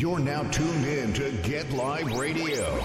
You're now tuned in to Get Live Radio.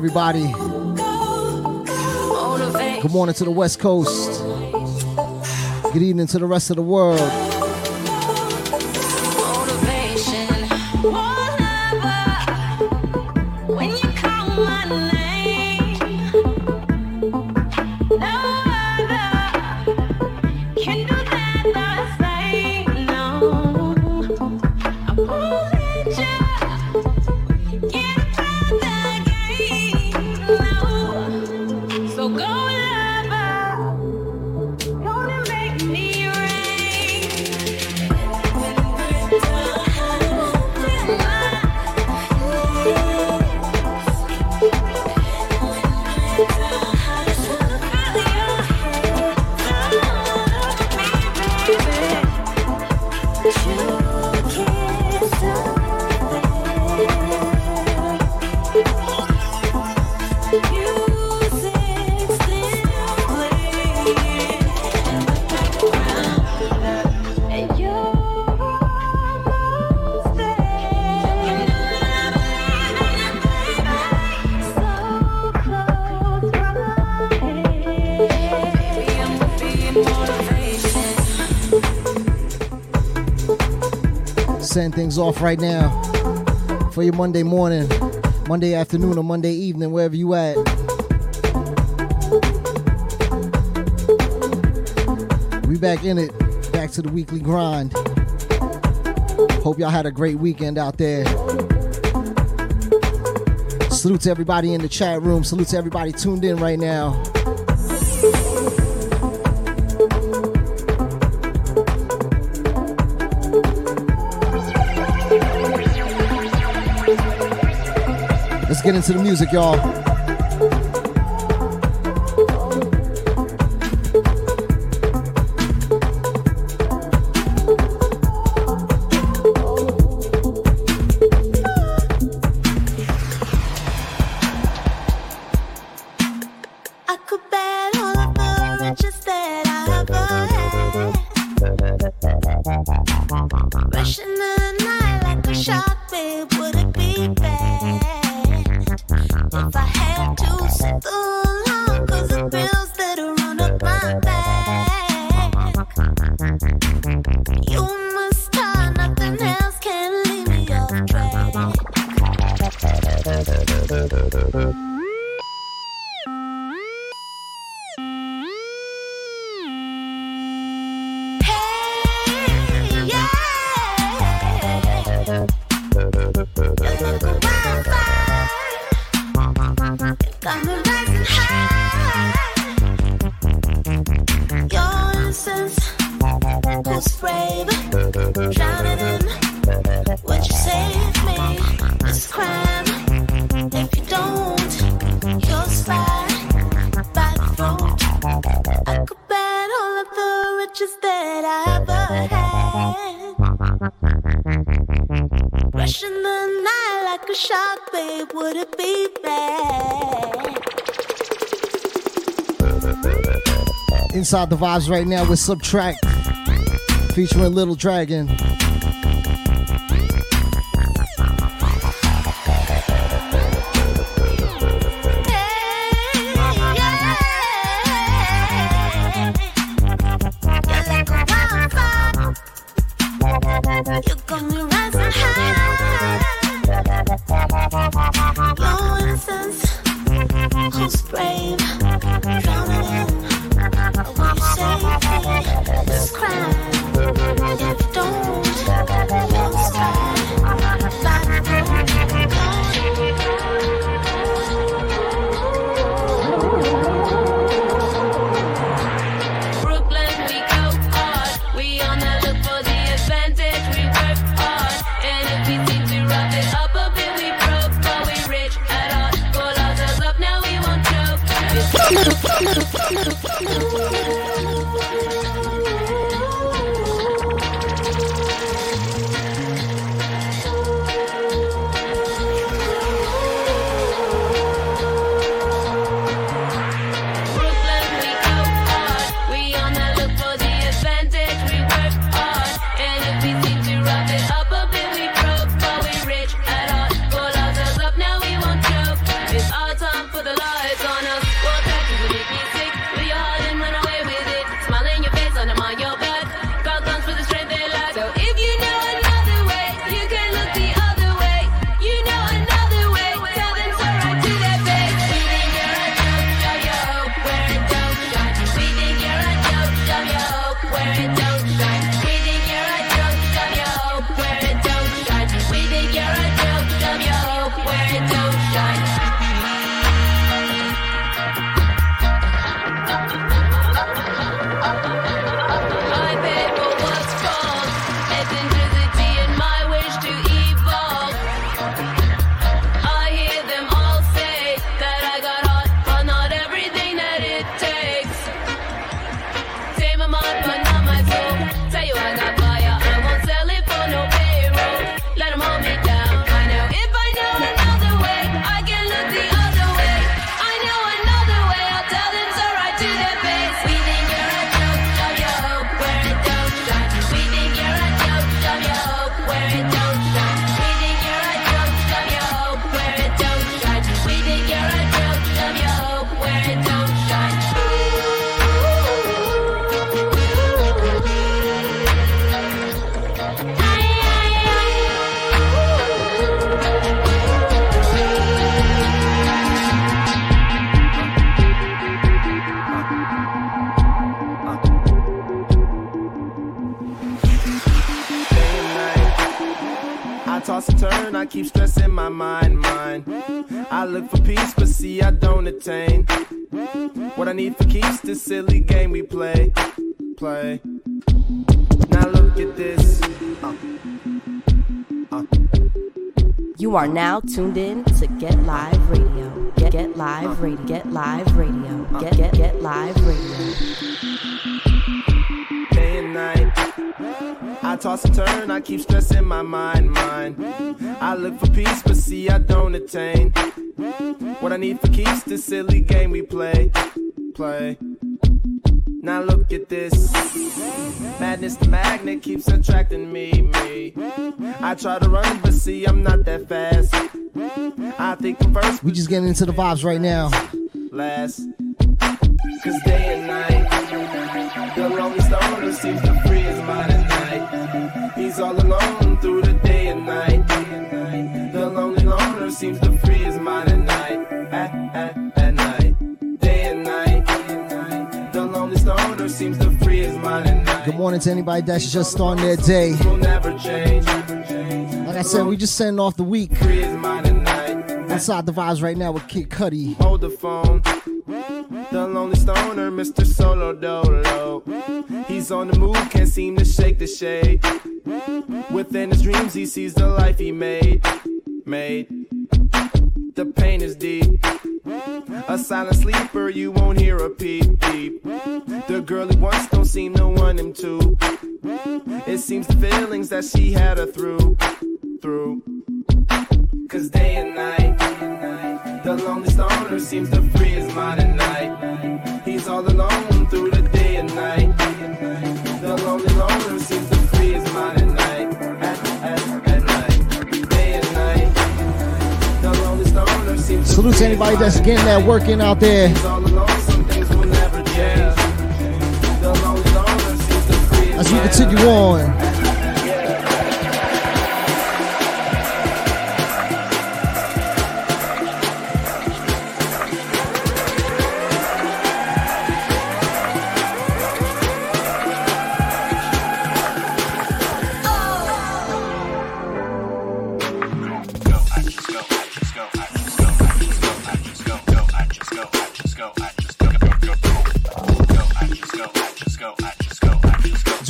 Everybody. Good morning to the West Coast. Good evening to the rest of the world. Things off right now for your Monday morning, Monday afternoon, or Monday evening, wherever you at. We back in it, back to the weekly grind. Hope y'all had a great weekend out there. Salute to everybody in the chat room. Salute to everybody tuned in right now. Let's get into the music, y'all. Inside the vibes right now with SBTRKT featuring Little Dragon. Are now tuned in to Get Live Radio. Get Get Live uh. Radio. Get Live Radio. Uh. Get Get Get Live Radio. Day and night. I toss and turn, I keep stressing my mind, mind. I look for peace, but see I don't attain. What I need for keeps this silly game we play, play. Now look at this. Madness, the magnet keeps attracting me, me. I try to run, but see, I'm not that fast. I think first. We just getting into the vibes right now. Last. Cause day and night, the lonely stoner seems to free his mind at night. He's all alone through the day and night. The lonely loner seems to Good morning to anybody that's just starting their day. Like I said, we just sending off the week. Inside the vibes right now with Kid Cudi. Hold the phone. The lonely stoner, Mr. Solo Dolo. He's on the move, can't seem to shake the shade. Within his dreams, he sees the life he made. Made. The pain is deep. A silent sleeper, you won't hear a peep peep. The girl he wants don't seem to want him to. It seems the feelings that she had her through, through. Cause day and night, the lonely loner seems to free his mind at night. He's all alone through the day and night. The lonely loner seems Salute to anybody that's getting that working out there. As we continue on.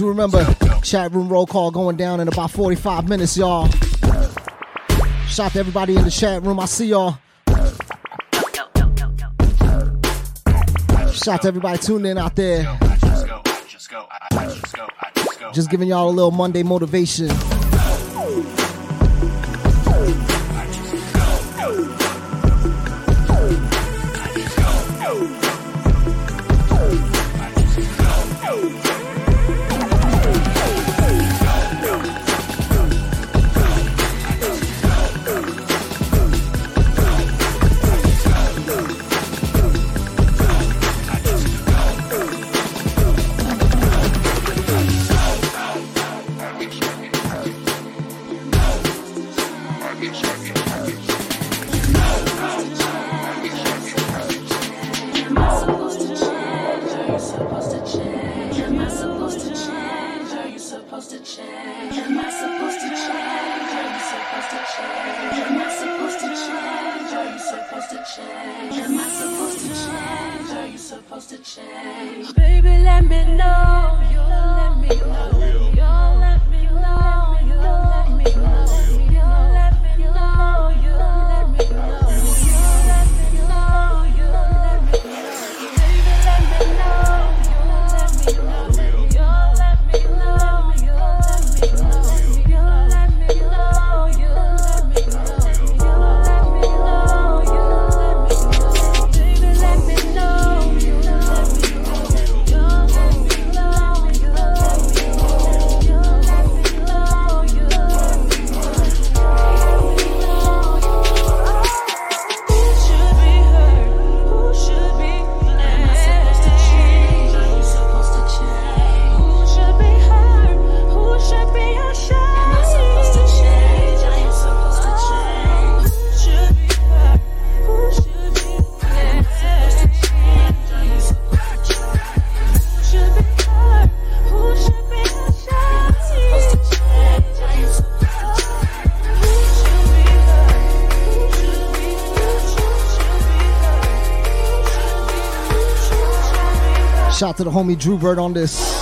You remember chat room roll call going down in about 45 minutes, y'all. Shout out to everybody in the chat room. I see y'all. Shout out to everybody tuning in out there. Just giving y'all a little Monday motivation. to the homie Drew Bird on this.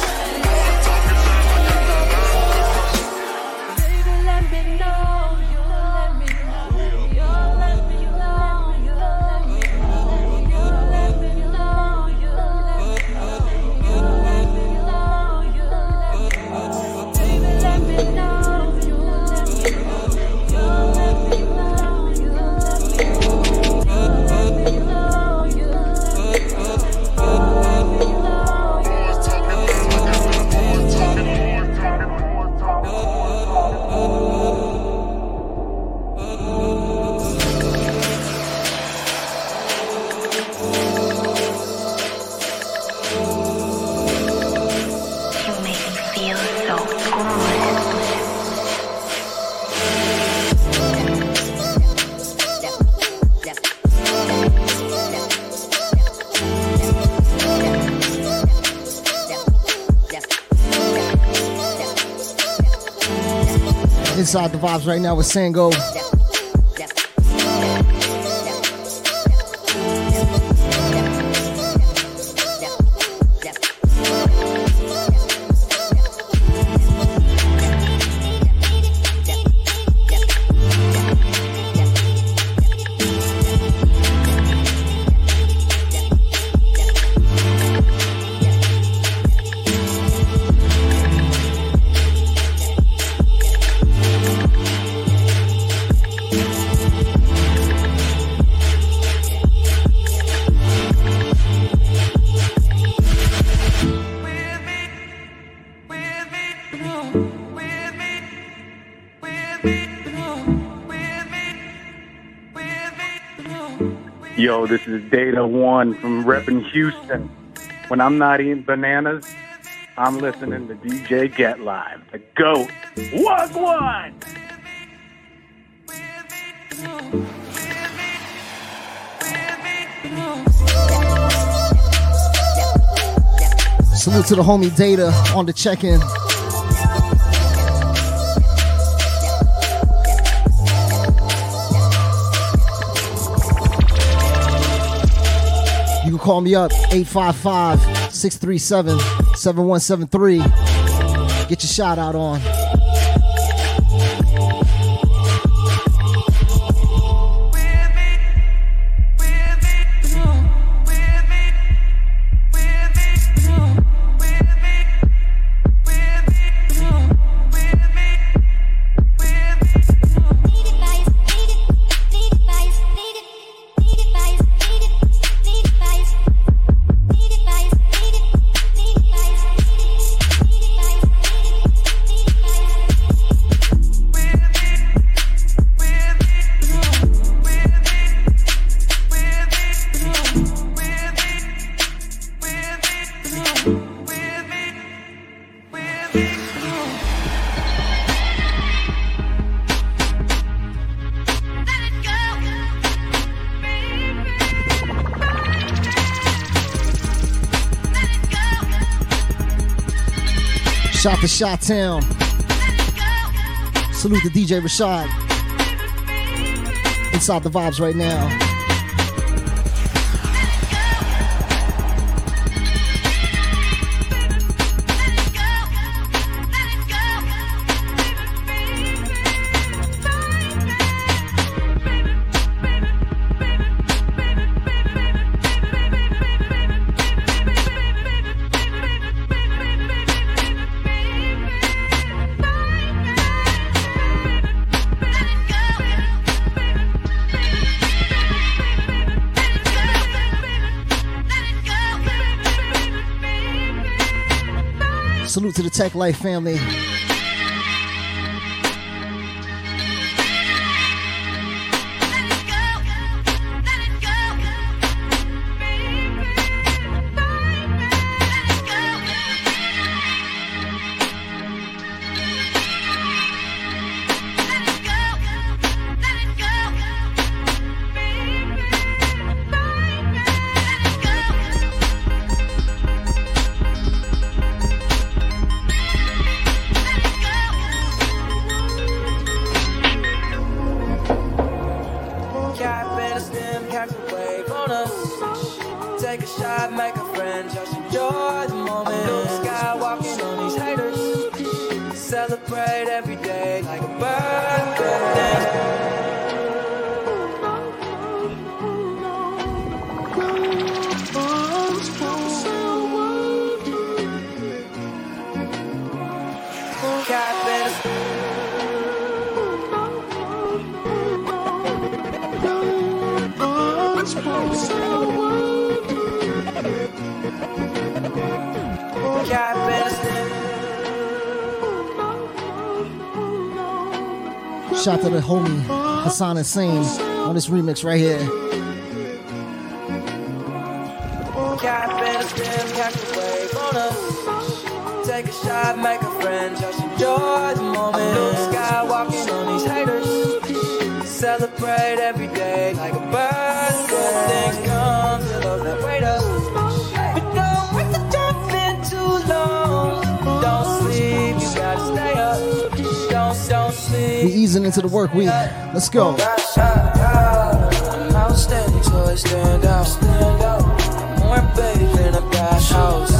vibes right now with Sango. This is Data One from repping Houston. When I'm not eating bananas, I'm listening to DJ Get Live, the GOAT. What one? Salute to the homie Data on the check-in. You call me up 855-637-7173. Get your shout out on. Shot to Shot Town. Salute to DJ Rashad. Inside the vibes right now. To the Teklife family. Homie Hassan Hussein on this remix right here. Take a shot, make a friend, just enjoy the moment. Blue sky, walking on these haters. Celebrate every day like a into the work week. Let's go. Outstanding, so I stand out. More than a house.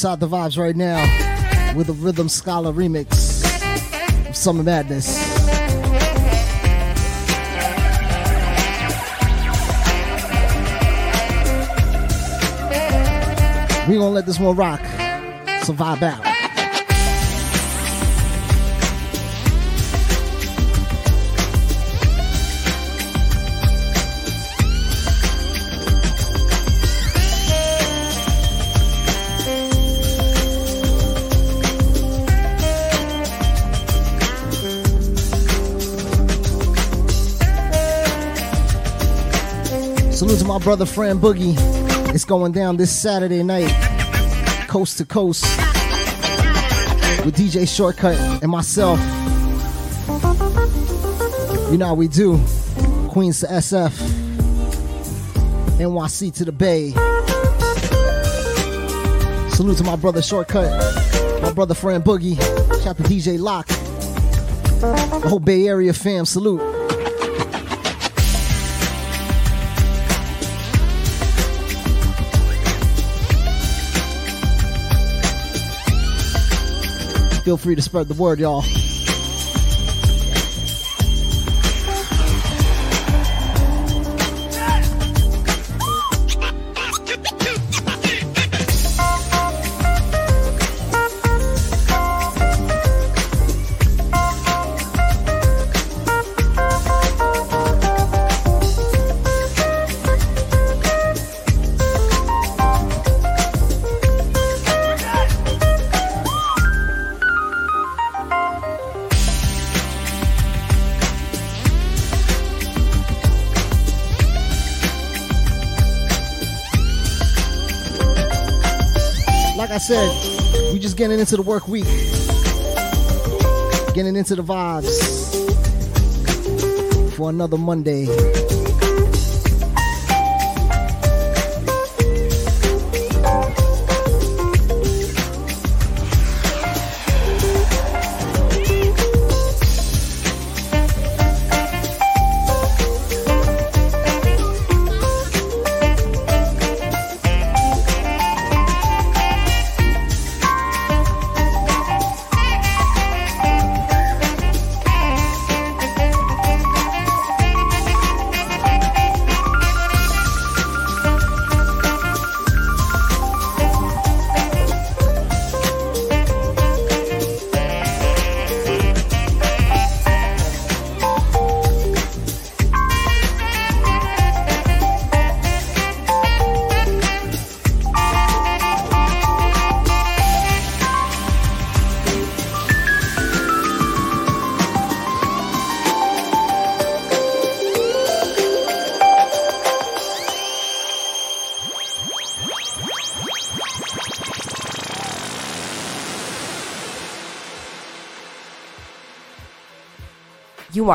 Inside the vibes right now with a Rhythm Scholar remix of Summer Madness. We gonna let this one rock. So vibe out. Salute to my brother friend Boogie. It's going down this Saturday night, coast to coast, with DJ Shortkut and myself. You know how we do. Queens to SF, NYC to the Bay. Salute to my brother Shortkut, my brother friend Boogie, shout to DJ Lock, the whole Bay Area fam. Salute. Feel free to spread the word, y'all. Said, we just getting into the work week, getting into the vibes for another Monday.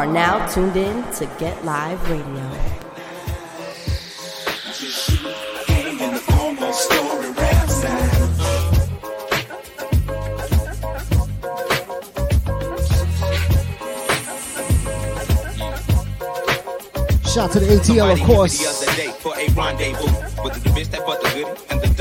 Are now tuned in to Get Live Radio. Shout to the ATL, of course.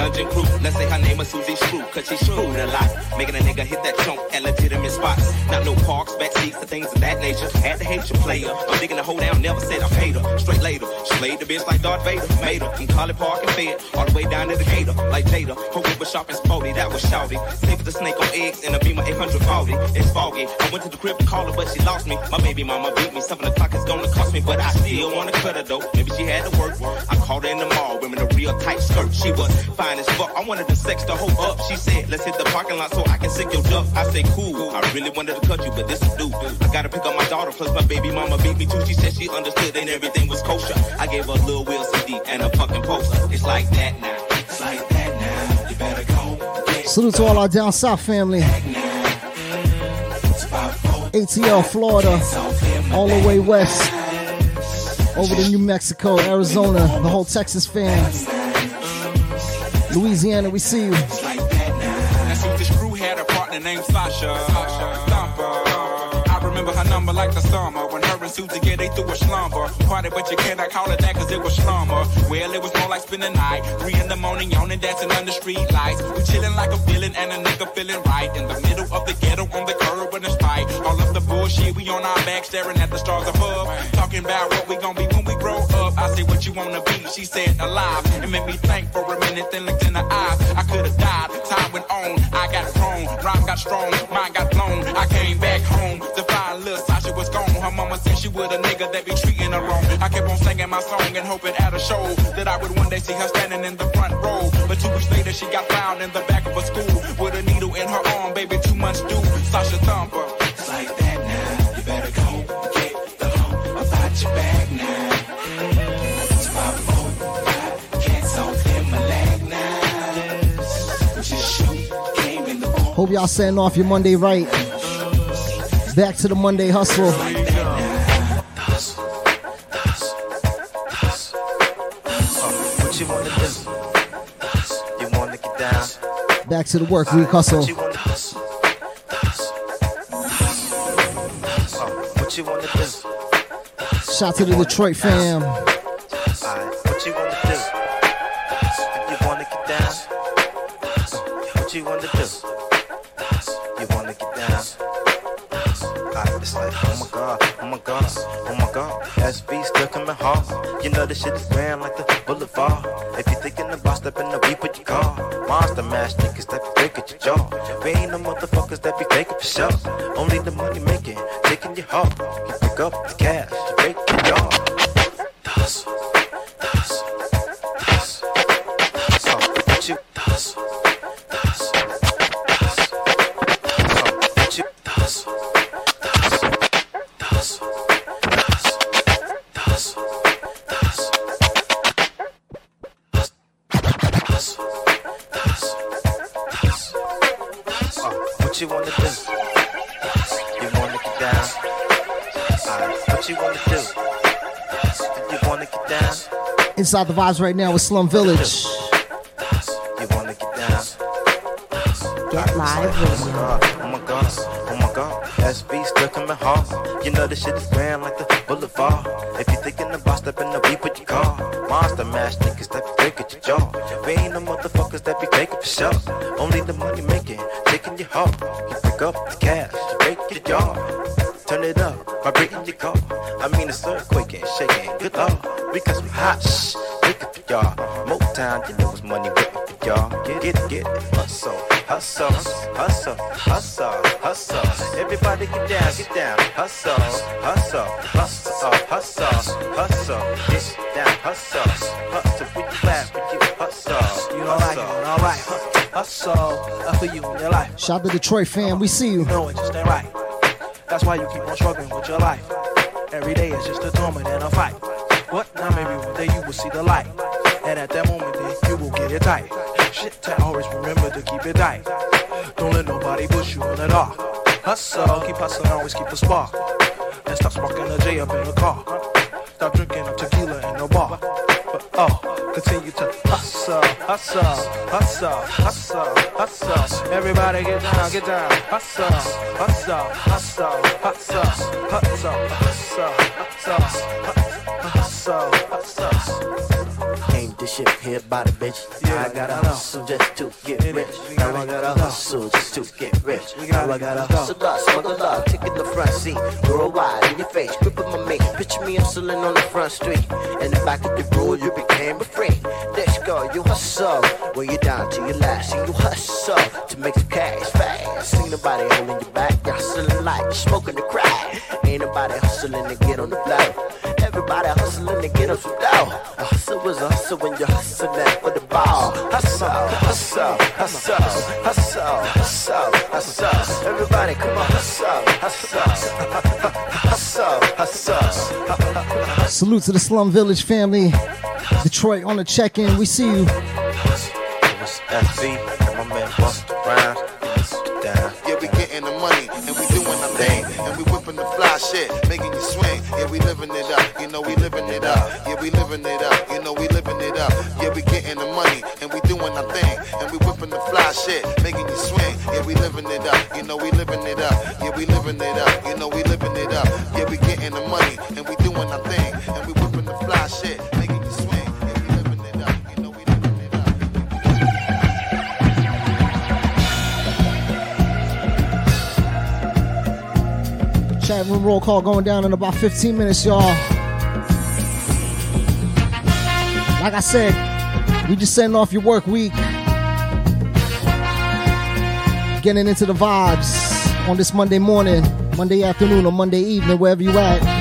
A dungeon crew. Let's say her name is Susie Screw, cause she screwed a lot. Making a nigga hit that chunk at legitimate spots. Not no parks, back seats, and things of that nature. Had to hate your player. I'm digging the hoe down, never said I paid her. Straight later. She played the bitch like Darth Vader. Made her from College Park and Fed. All the way down to the gator. Like Jada. Her whip was sharp and sporty, that was shouty. Safe as the snake on eggs in a Beamer 840. It's foggy. I went to the crib to call her, but she lost me. My baby mama beat me. Seven o'clock is gonna cost me, but I still wanna cut her though. Maybe she had to work. I called her in the mall, women a real tight skirt. She was fine as fuck. I wanted to sex the hoe up. She said, let's hit the parking lot so I can sink your duck. I said, cool. I really wanted to cut you, but this is due. I gotta pick up my daughter, plus my baby mama beat me too. She said she understood and everything was kosher. I gave her a little Will CD and a fucking poster. It's like that now. It's like that now. You better go. Salute to all our down south family. ATL, Florida, all the way west, over to New Mexico, Arizona, the whole Texas fan. Louisiana, we see you. Sasha. Stomper. I remember her number like the. Susie get they through a slumber. Party, but you cannot call it that cause it was slumber. Well, it was more like spending the night. Three in the morning, yawning, dancing under street lights. We chilling like a villain and a nigga feeling right. In the middle of the ghetto on the curb when it's tight. All of the bullshit, we on our back staring at the stars above. Talking about what we gon' be when we grow up. I said, what you wanna be? She said, alive. It made me think for a minute, then looked in her eyes. I could've died. Time went on. I got grown. Rhyme got strong. mind got blown. I came back home mama said she would a nigga that be treating her wrong. I kept on singing my song and hoping at a show that I would one day see her standing in the front row. But two weeks later, she got found in the back of a school with a needle in her arm. Baby, two months due. Sasha Thumper. It's like that now. You better go get the. Can't so clear my leg now. Hope y'all setting off your Monday right. Back to the Monday hustle. Back to the work week hustle. What you wanna Oh, What you wanna do? Shout to the Detroit fam. What you wanna do? You wanna get down? What you wanna do? You wanna get down? It's like, oh my god, oh my god, oh my god. SV still coming hard. You know this shit is grand like the boulevard. If you thinking about stepping the beat, put your car. Monster mash niggas Inside the vibes right now with Slum Village. You wanna get down? Get live Oh my god, oh my god, oh my god. SV still coming hard. You know this shit is Shout to Detroit fam. We see you. No, it just ain't right. That's why you keep on struggling with your life. Every day is just a torment and a fight. What? Now maybe one day you will see the light. And at that moment then you will get it tight. Shit, to always remember to keep it tight. Don't let nobody push you in the dark. Hustle, keep hustling, always keep a spark. And stop smoking a J up in the car. Stop drinking tequila in the bar. But oh, continue to hustle, hustle, hustle, hustle. Everybody get down, get down. Hustle, hustle, hustle, hustle, hustle, hustle, hustle, hustle, hustle. Came to shit here by the bitch. Yeah, I gotta hustle just to get rich. Now I gotta hustle just to get rich. Now I gotta hustle smuggle up, taking the front seat. Worldwide in your face, gripping my mate. Picture me hustling on the front street. In the back of the road, you became a freak. You hustle. When you're down to your last, and you hustle to make some cash fast. Ain't nobody holding you back. You're hustling like you're smoking the crack. Ain't nobody hustling to get on the floor. Everybody hustling to get up some dough. A hustle was a hustle when you're hustling for the ball. Hustle, hustle, hustle, hustle, hustle, hustle. Everybody come on, hustle, hustle, hustle, hustle. Salute to the Slum Village family. Detroit on the check in. We see you. Yeah, we getting the money and we doing the thing and we whipping the fly shit, making you swing. Yeah, we living it up. You know we living it up. Yeah, we living it up. You know we living it up. Yeah, we getting the money and we doing our thing and we whipping the fly shit, making you swing. Yeah, we living it up. You know we living it up. Yeah, we living it up. You know we living it up. Yeah, we getting the money and we doing our thing and we whipping roll call going down in about 15 minutes, y'all. Like I said, we just sending off your work week. Getting into the vibes on this Monday morning, Monday afternoon, or Monday evening, wherever you at.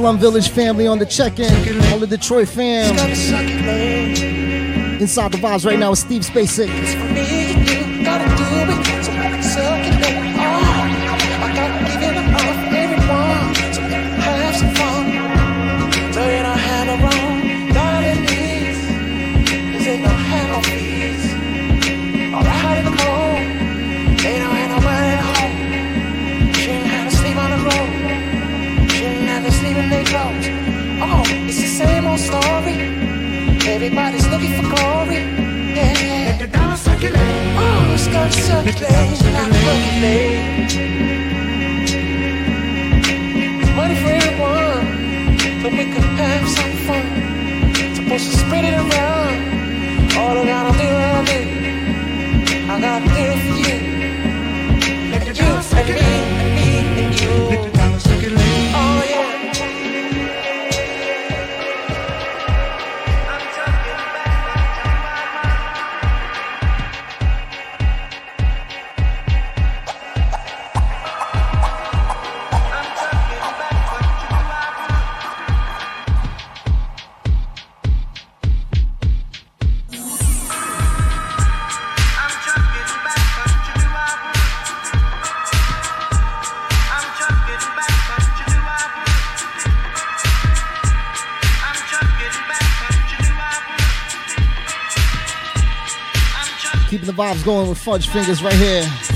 Slum Village family on the check-in. All the Detroit fam. Inside the vibes right now is Steve Spacek. Everybody's looking for glory. Yeah, yeah. Let the dollar circulate. Oh, it's gonna circulate. Not percolate. Money for everyone. So we can have some fun. Supposed to spread it around. All around the world. I got a deal for you. Make the dollar circulate. going with Fudge Fingers right here.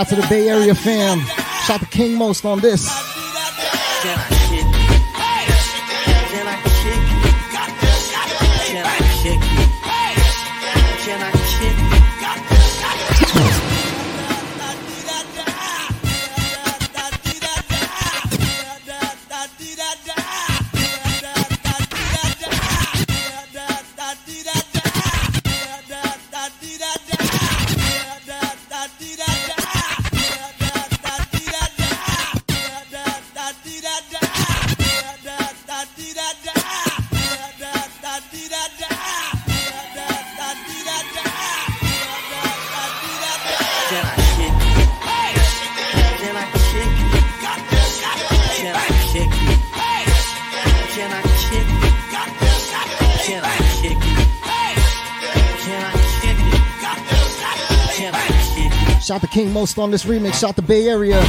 out to the Bay Area fam. Shout to King Most on this. most on this remix. Shout the Bay Area.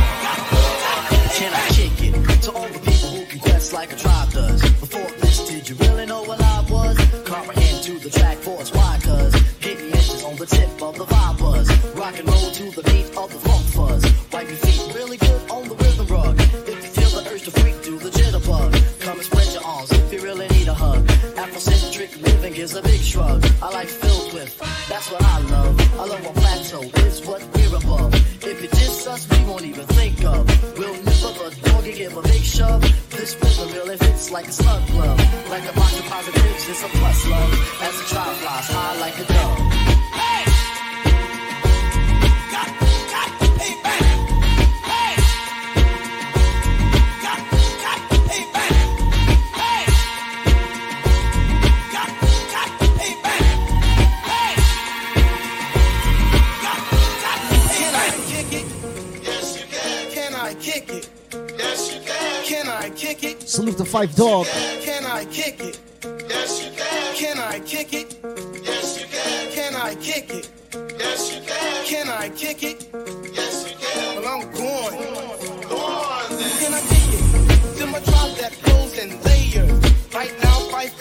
to the Phife Dawg. Can I kick it? Yes, you can. Can I kick it? Yes, you can. Can I kick it? Yes, you can. Can I kick it? Yes, you can. Well, I'm going. Go on, then. Can I kick it? Then my tribe that goes in layers. Right now,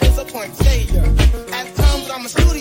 is a point. At times, I'm a studio.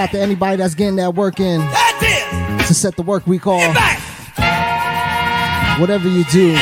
out to anybody that's getting that work in to set the work week off. Whatever you do.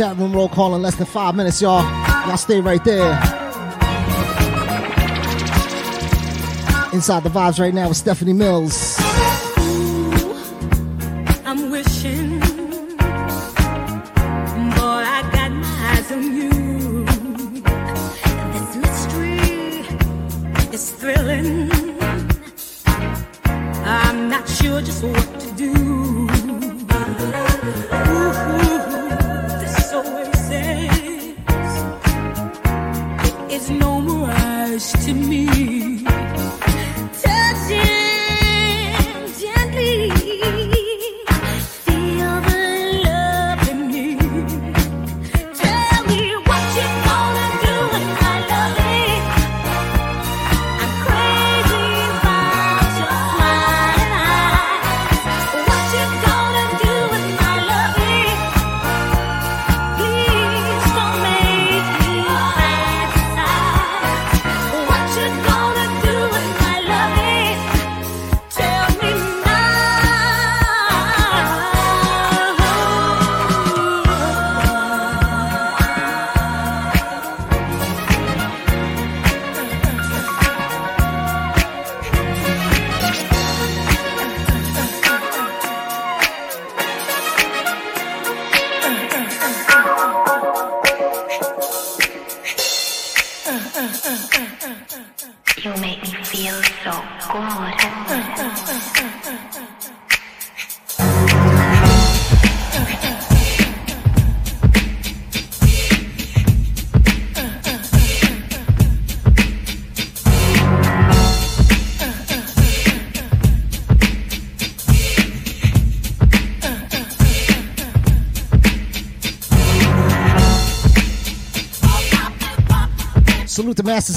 chat room roll call in less than five minutes, y'all. Y'all stay right there. Inside the vibes right now with Stephanie Mills.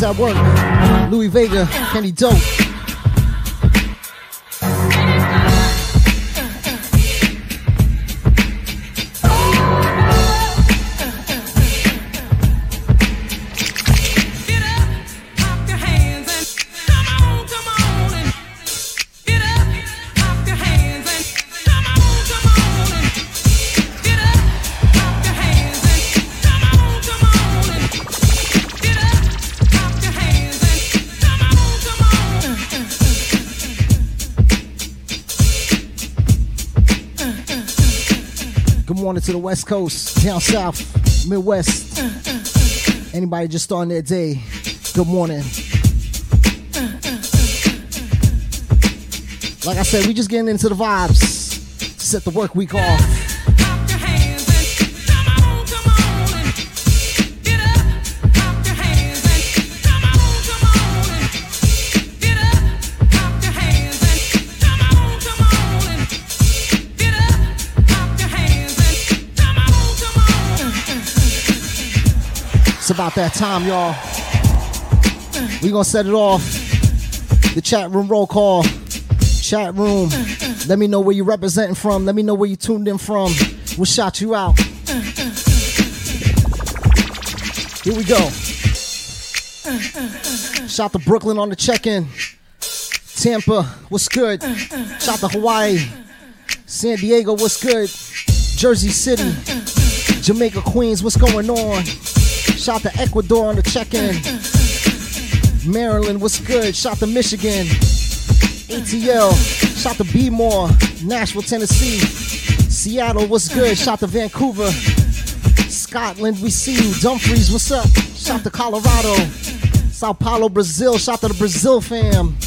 At work. Louie Vega, Kenny Dope. To the West Coast, down south, Midwest. Anybody just starting their day, good morning. Like I said, we just getting into the vibes to set the work week off. About that time, y'all. We gonna set it off. The chat room roll call. Chat room. Let me know where you representing from. Let me know where you tuned in from. We'll shout you out. Here we go. Shout to Brooklyn on the check-in. Tampa, what's good? Shout to Hawaii. San Diego, what's good? Jersey City. Jamaica, Queens, what's going on? Shout to Ecuador on the check-in. Maryland, what's good? Shout to Michigan. ATL. Shout to B-More. Nashville, Tennessee. Seattle, what's good? Shout to Vancouver. Scotland, we see you. Dumfries, what's up? Shout to Colorado. Sao Paulo, Brazil. Shout to the Brazil fam.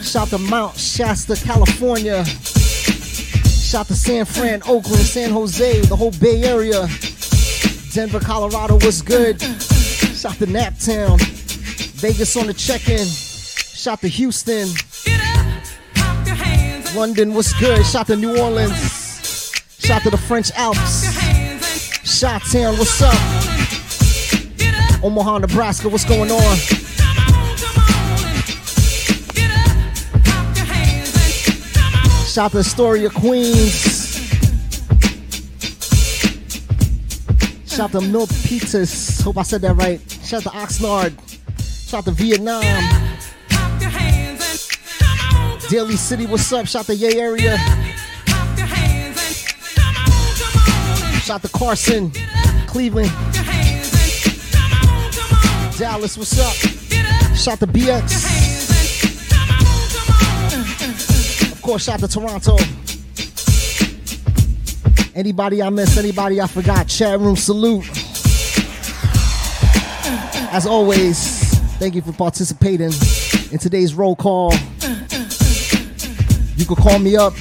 Shout to Mount Shasta, California. Shout to San Fran, Oakland, San Jose, the whole Bay Area. Denver, Colorado, what's good? Shout to Naptown. Vegas on the check-in. Shout to Houston. London, what's good? Shout to New Orleans. Shout to the French Alps. Shot Town, what's up? Omaha, Nebraska, what's going on? Shout to Astoria, Queens. Shout to Milk Pizzas. Hope I said that right. Shout out to Oxnard. Shout out to Vietnam. Daly City, what's up? Shout out to Yay area. Shout out to Carson, Cleveland. Dallas, what's up? Shout out to BX. Of course, shout out to Toronto. Anybody I missed, anybody I forgot, chat room salute. As always, thank you for participating in today's roll call. You can call me up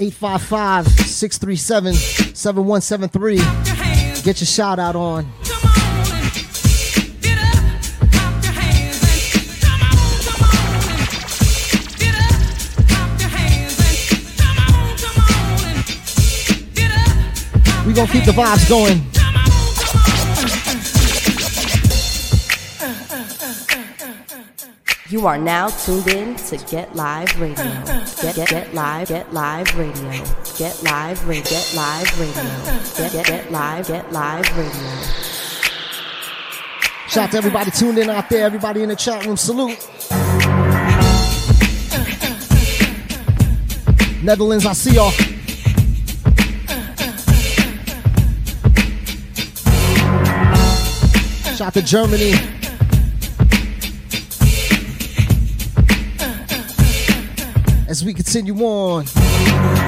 855 637 7173. Get your shout out on. We gonna keep the vibes going. You are now tuned in to Get Live Radio. Get get get live, get live radio. Get live radio, get live radio. Get get get live, get live radio. Shout out to everybody tuned in out there, everybody in the chat room. Salute. Netherlands, I see y'all. Shout out to Germany. As we continue on.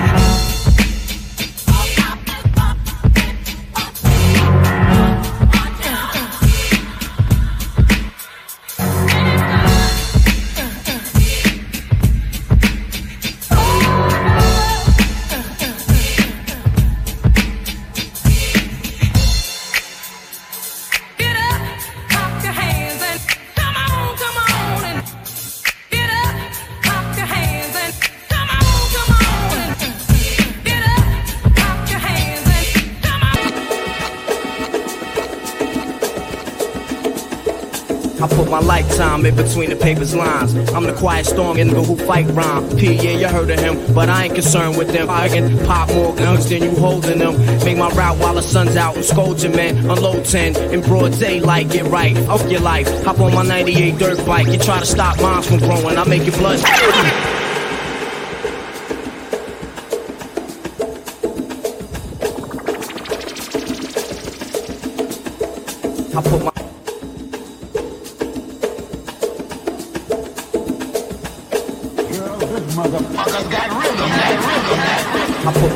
Between the paper's lines. I'm the quiet storm nigga who fight rhyme. P, yeah, you heard of him, but I ain't concerned with them. I can pop more guns than you holding them. Make my route while the sun's out and scold your man. Unload 10 in broad daylight, get right off your life. Hop on my 98 dirt bike. You try to stop mine from growing, I make your blood.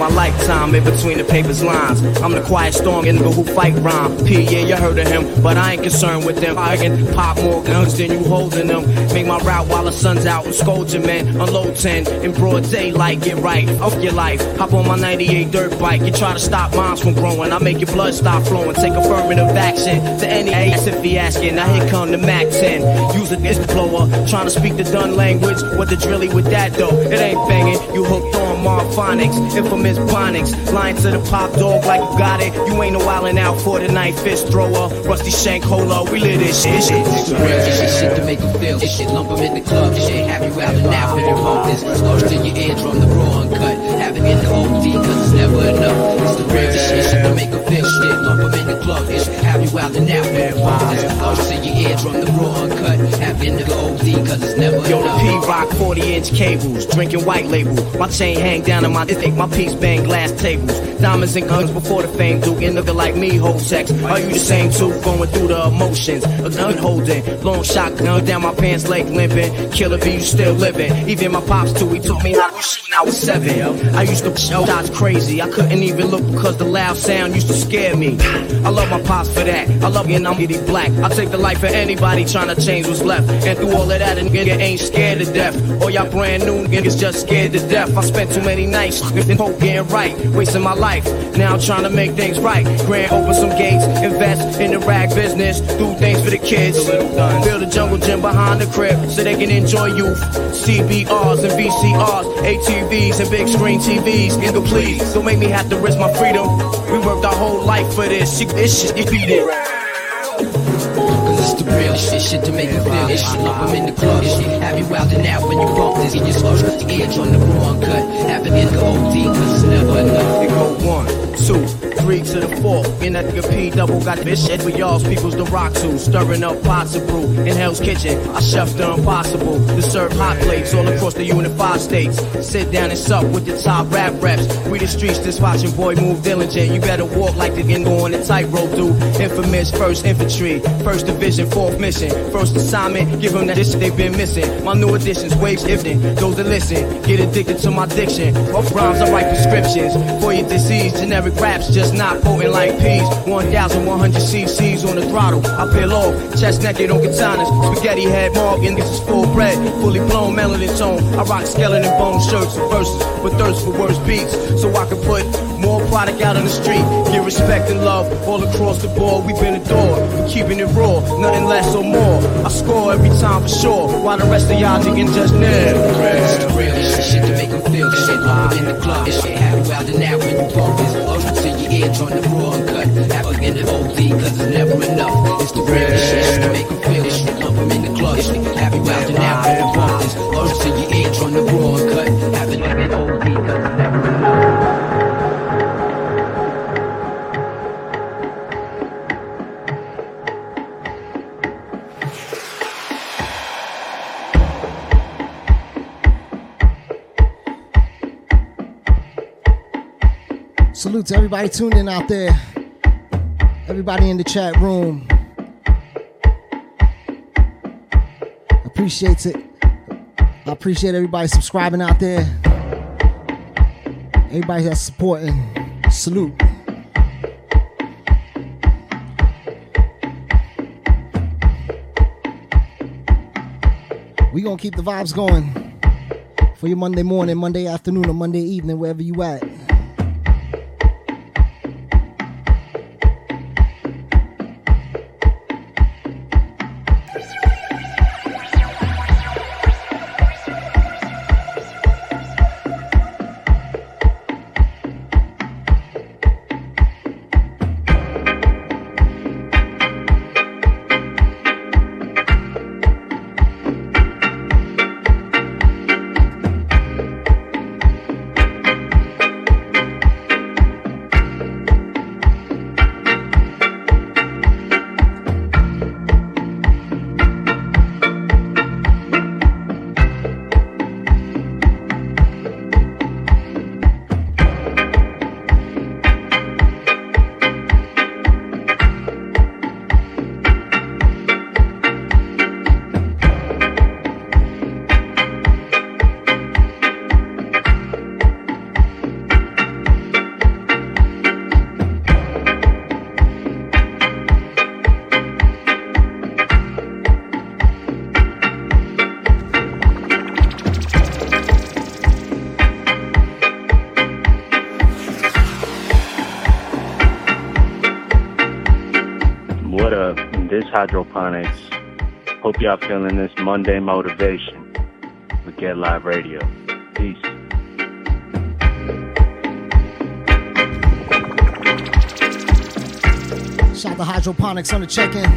My lifetime in between the paper's lines. I'm the quiet storm nigga who fight rhyme. P, yeah, you heard of him, but I ain't concerned with them. I can pop more guns than you holding them. Make my route while the sun's out and scold your man. Unload 10 in broad daylight, get right off your life. Hop on my 98 dirt bike. You try to stop moms from growing. I make your blood stop flowing. Take affirmative action to any ass if he asking. Now here come the Mac 10. Use a disc blower. Trying to speak the done language. What the drilly with that though? It ain't banging. You hooked on Marphonics. Infamous Bonics. Lying to the pop dog like you got it. You ain't no wildin' out for the night. Fist thrower. Rusty shank holder. We live this shit. shit. It's the real shit, shit to make them feel. This shit lump 'em in the club. This shit have you out and out when you pump this. Close to your eardrum, the raw uncut. Have it in the OD, cause it's never enough. It's the real shit, shit to make them feel. Shit lump 'em in the club. This have you out and you pump this. Close to your eardrum, the raw uncut. Have in the OD, cause it's never Yo, the. P Rock 40 inch cables, drinking white label. My chain hang down on my dick, my piece bang glass tables. Diamonds and guns before the fame do. And nigga like me whole sex. Are you the same too? Going through the emotions. A gun holding, long shotgun down my pants leg limping. Killer B, you still living. Even my pops too, he taught me how to shoot when I was seven. I used to show shots crazy. I couldn't even look because the loud sound used to scare me. I love my pops for that. I love you and I'm getting black. I take the life of anybody trying to change what's left. And through all of that, a nigga ain't scared to death. All y'all brand new niggas just scared to death. I spent too many nights in hope getting right, wasting my life. Now I'm trying to make things right. Grand open some gates, invest in the rag business, do things for the kids. Build a jungle gym behind the crib so they can enjoy youth. CBRs and VCRs, ATVs and big screen TVs. Nigga, please don't make me have to risk my freedom. We worked our whole life for this. This shit, you beat Cause it's the real shit, shit to make you feel. This shit lump 'em in the club. Shit have you and out when you bump this. Get your slush the edge on the raw uncut. Have it in the OD, cause it's never enough. It go one, two, three to the four. In that nigga P double got this shit with y'all's people's the rock to. Stirring up pots of brew in Hell's Kitchen. I chef the impossible to serve hot plates all across the unified states. Sit down and sup with the top rap reps. We the streets just watching boy move diligent. You better walk like the end on the tightrope dude. Infamous first infantry, first division, fourth mission. First assignment, give them that shit they've been missing. My new additions, waves shifting. Those that listen, get addicted to my diction. Rough rhymes, I write prescriptions for your disease. Generic raps, just not potent like peas. 1,100 cc's on the throttle. I peel off, chest naked on katanas. Spaghetti head, Morgan, this is full bread. Fully blown melanin tone. I rock skeleton bone shirts and verses, but thirst for worse beats. So I can put more product out on the street. Get respect and love all across the board. We've been adored for keeping it raw, nothing less or more. I score every time for sure, while the rest of y'all digging just near. It's real shit, shit to make them feel. Shit 'em in the club. You out and out when you bump this. To your ear, join the raw uncut. Have the OD, cause it's never enough. It's the real shit, make them feel. This shit lump 'em in the out To everybody tuned in out there. Everybody in the chat room. Appreciate it. I appreciate everybody subscribing out there. Everybody that's supporting. Salute. We gonna keep the vibes going for your Monday morning, Monday afternoon, or Monday evening, wherever you at. Hydroponics. Hope y'all feeling this Monday motivation with Get Live Radio. Peace. Shout to Hydroponics on the check-in.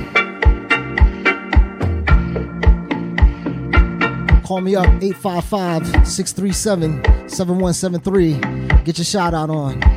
Call me up 855 637 7173. Get your shout out on.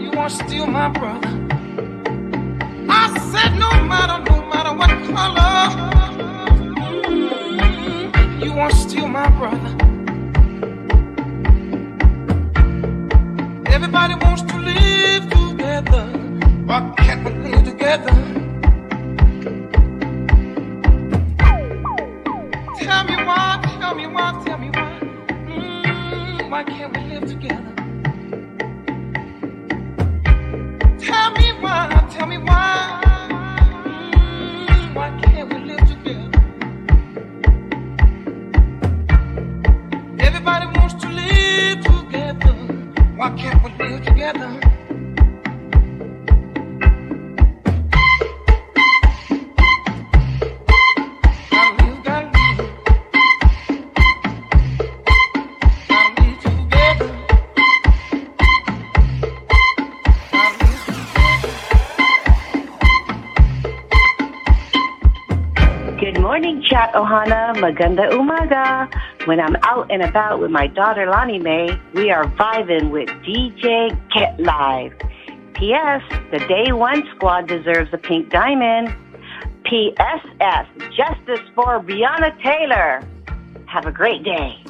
you won't steal my brother. I said, no matter, no matter what color, you won't steal my brother. Everybody wants to live together. Why can't we live together? Maganda Umaga. When I'm out and about with my daughter Lonnie Mae, we are vibing with DJ Get Live. P.S. The Day One Squad deserves a pink diamond. P.S.S. Justice for Breonna Taylor. Have a great day.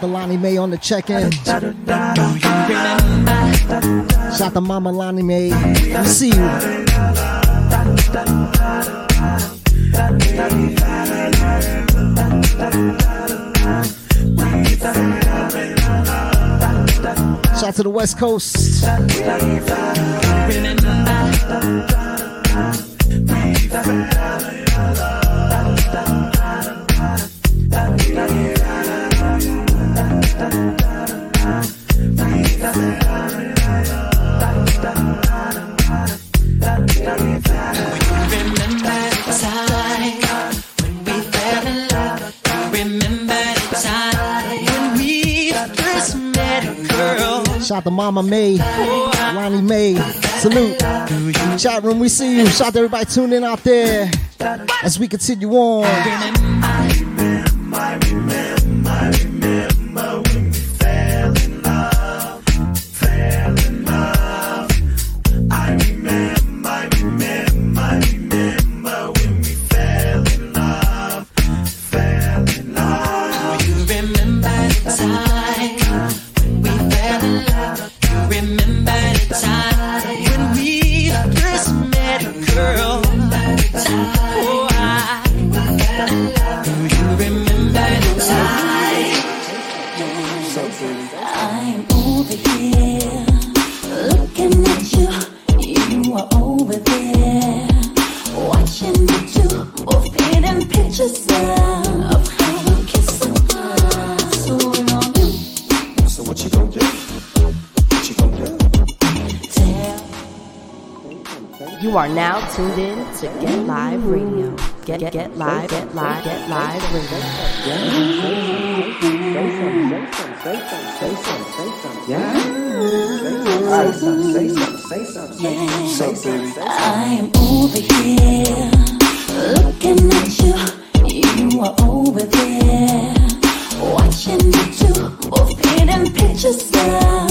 To Lonnie Mae on the check in. Shout to Mama Lonnie Mae. See you. Shout to the West Coast. out to Mama May, Ronnie May. Salute. Chat room, we see you. Shout out to everybody tuning out there as we continue on. You are now tuned in to Get Live Radio. Get Get, get Live, Get Live, Get Live Radio. Say something, say something, say something, say something, say something, say something, say something. I am over here looking at you. You are over there watching the two both painting pictures now.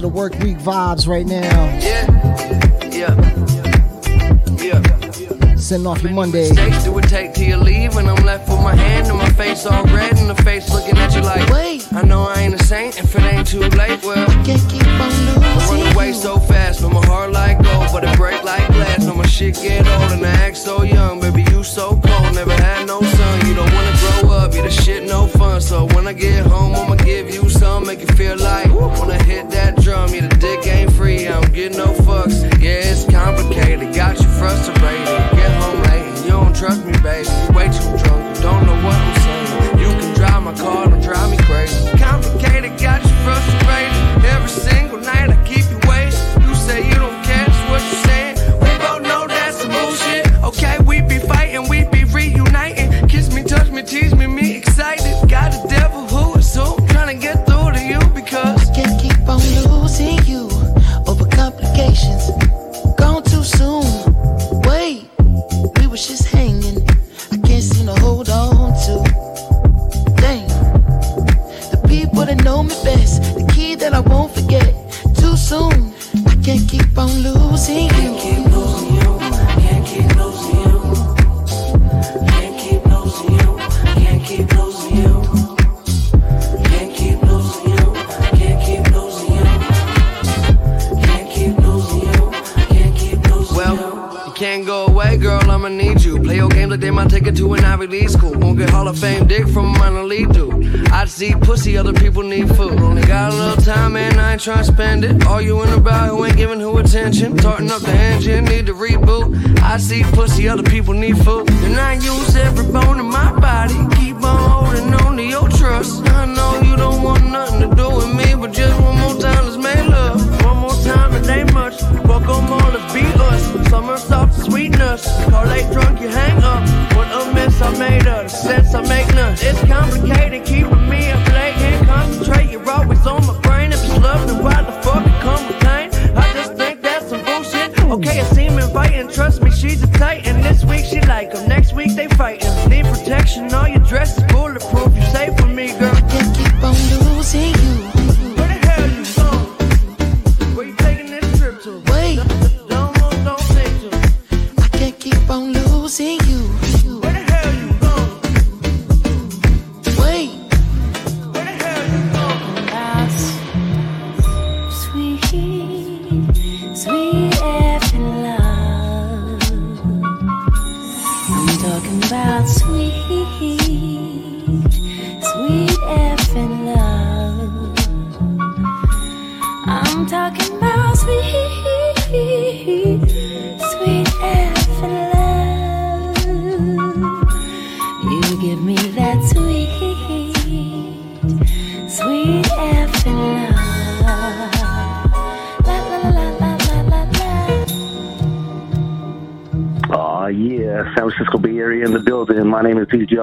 to the work week vibes right now. Yeah. Yeah. Yeah. Sending off your Monday. trying to spend it.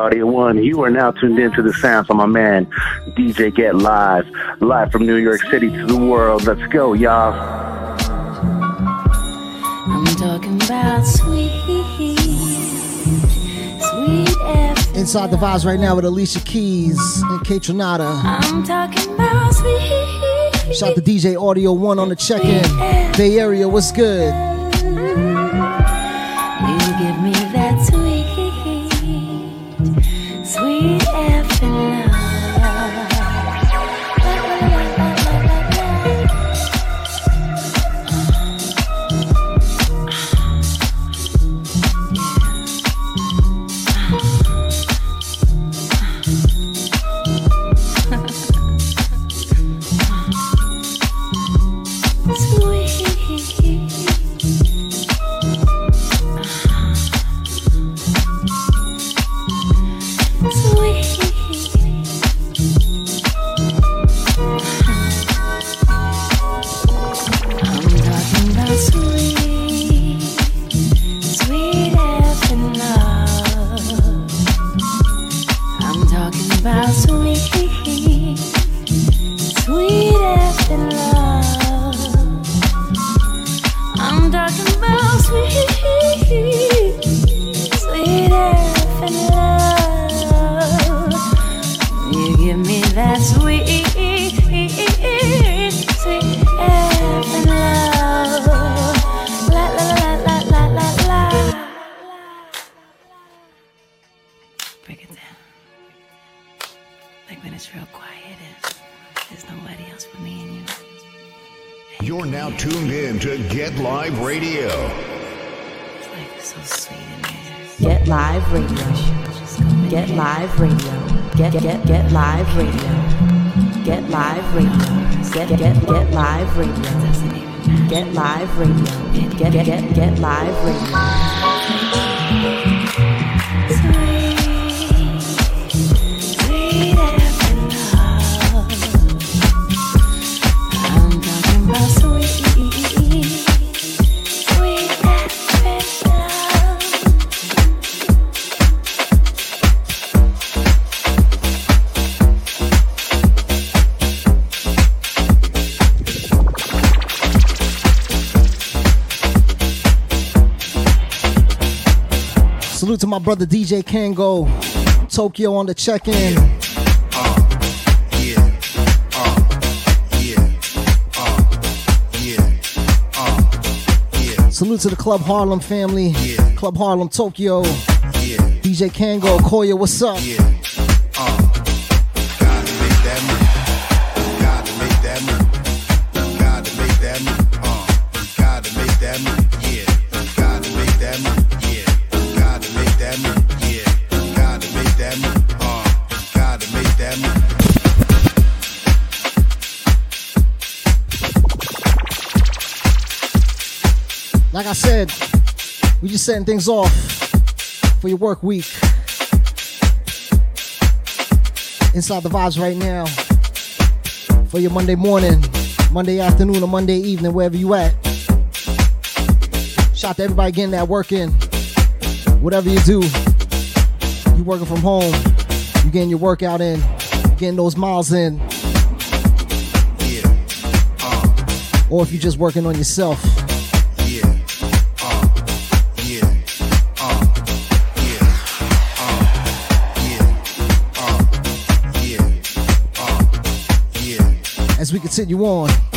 Audio One. You are now tuned in to the sounds of my man, DJ Get Live, live from New York City to the world. Let's go, y'all. I'm talking about sweet, sweet F. Inside the vibes right now with Alicia Keys and Kaytranada. I'm talking about sweet. Shout out to DJ Audio One on the check in. Bay Area, what's good? Get Live Radio. DJ Kango. Tokyo on the check in. Salute to the Club Harlem family. Yeah. Club Harlem Tokyo. Yeah. DJ Kango, Koya, what's up? Yeah. said, we just setting things off for your work week. Inside the vibes right now for your Monday morning, Monday afternoon, or Monday evening, wherever you at. Shout out to everybody getting that work in. Whatever you do, you working from home, you getting your workout in, getting those miles in. Yeah. Uh. Or if you're just working on yourself. as we continue on.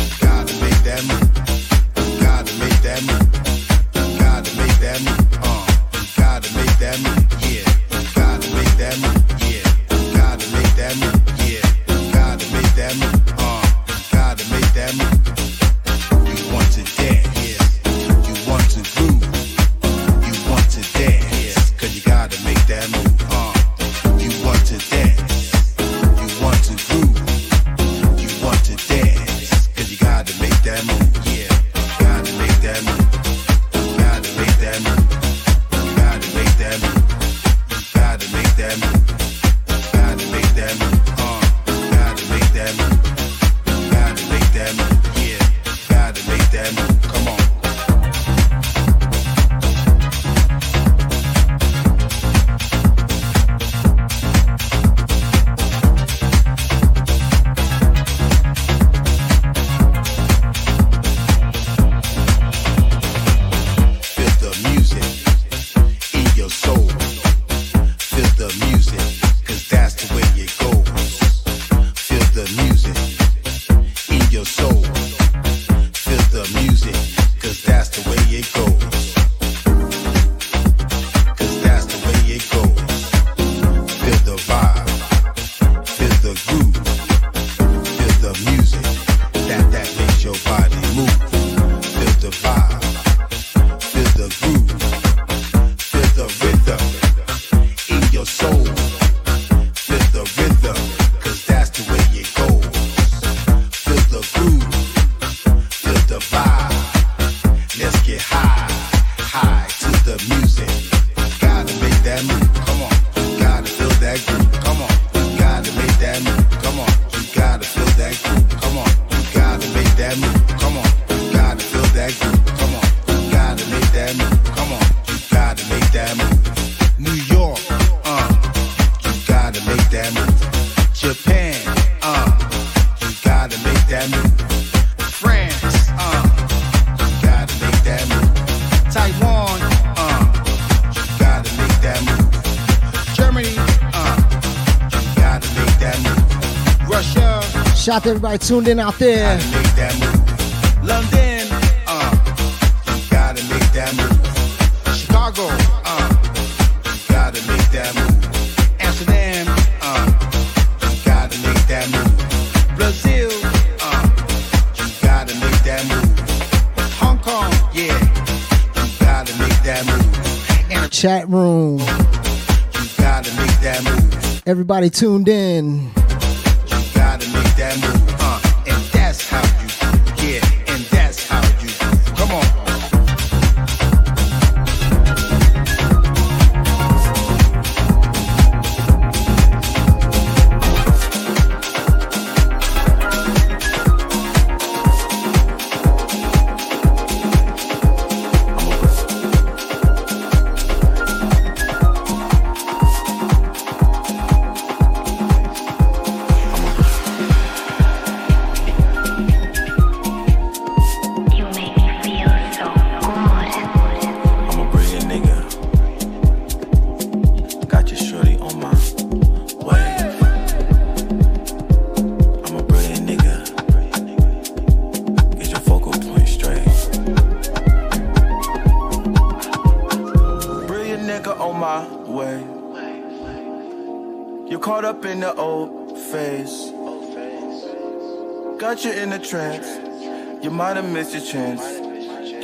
Shout out to everybody tuned in out there. London, uh, gotta make that move. Chicago, uh, gotta make that move. Amsterdam, uh, gotta make that move. Brazil, uh, gotta make that move. Hong Kong, yeah, gotta make that move. Chat room, gotta make that move. Everybody tuned in.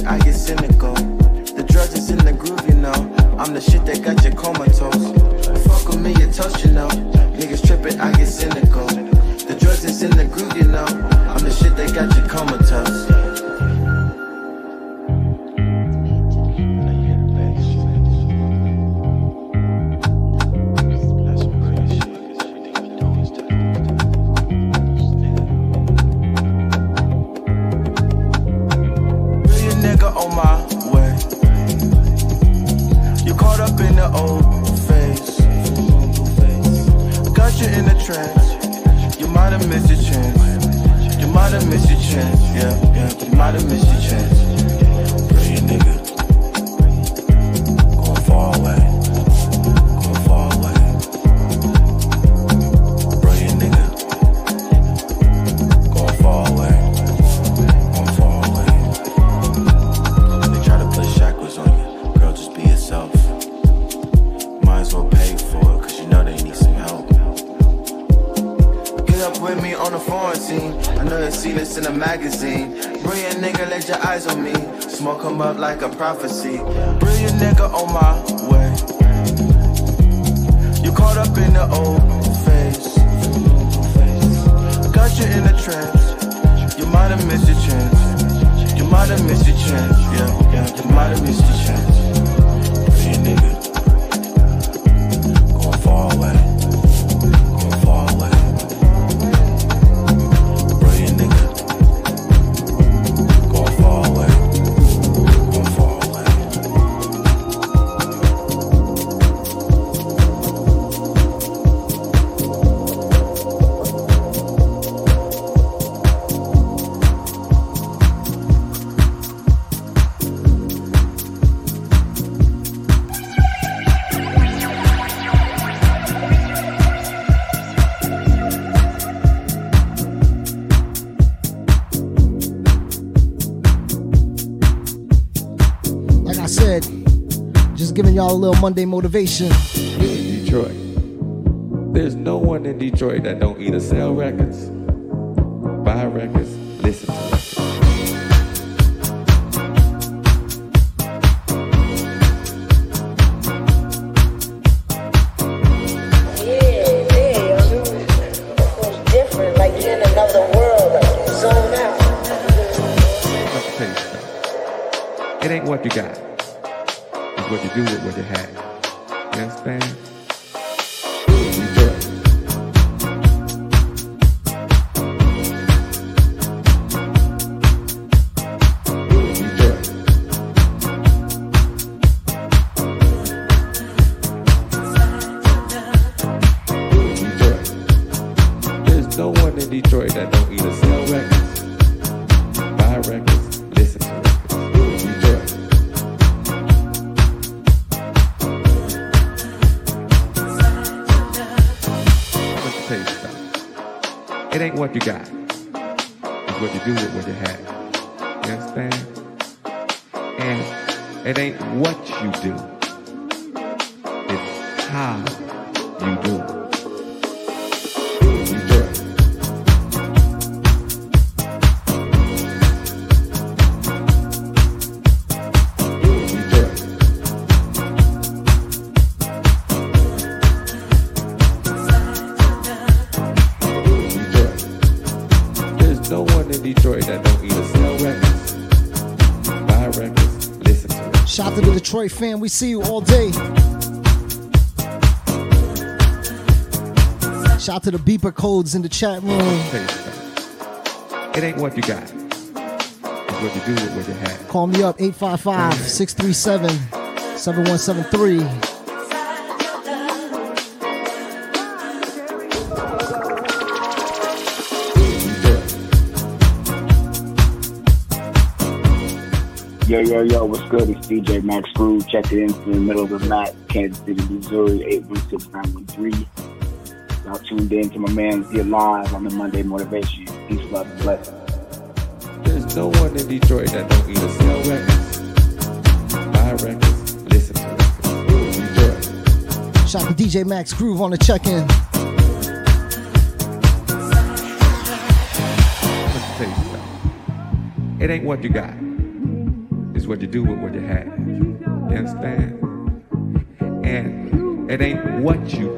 it, I get cynical. The drugs is in the groove, you know. I'm the shit that got you comatose. Fuck with me, you touch, you know. Niggas tripping, I get cynical. The drugs is in the groove, you know. I'm the shit that got you comatose. y'all a little Monday motivation. In Detroit, there's no one in Detroit that don't either sell records Troy fam, We see you all day. Shout out to the beeper codes in the chat room. It ain't what you got. It's what you do with what you have. Call me up, 855 637 7173. Yo, yo, yo, what's good? It's DJ Max Groove. Check it in from the middle of the night, Kansas City, Missouri, 816 Y'all tuned in to my man Z Live on the Monday Motivation. Peace, love, and blessings. There's no one in Detroit that don't either sell records, buy records, listen to records. Detroit. Shout to DJ Max Groove on the check-in. It ain't what you got what you do with what you have. You understand? And it ain't what you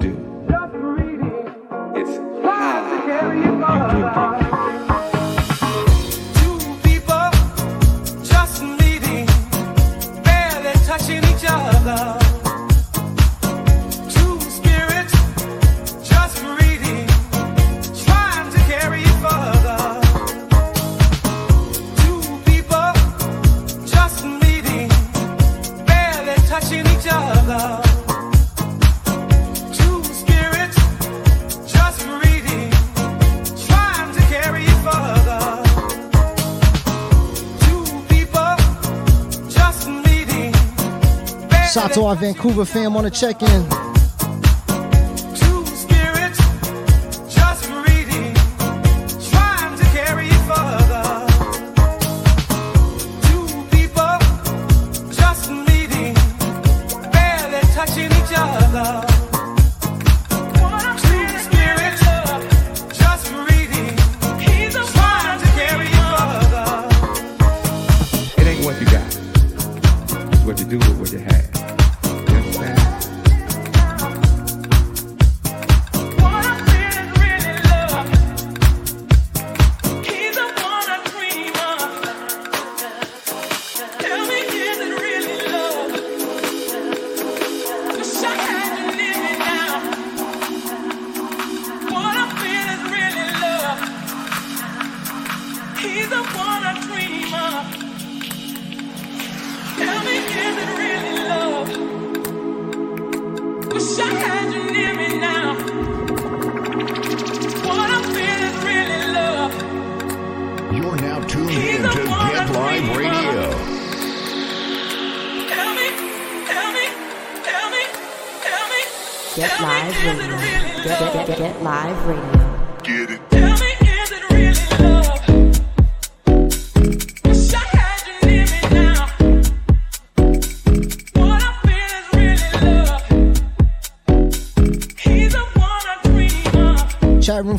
Vancouver fam on the check in.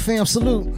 fam. Salute.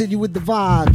continue with the vibe.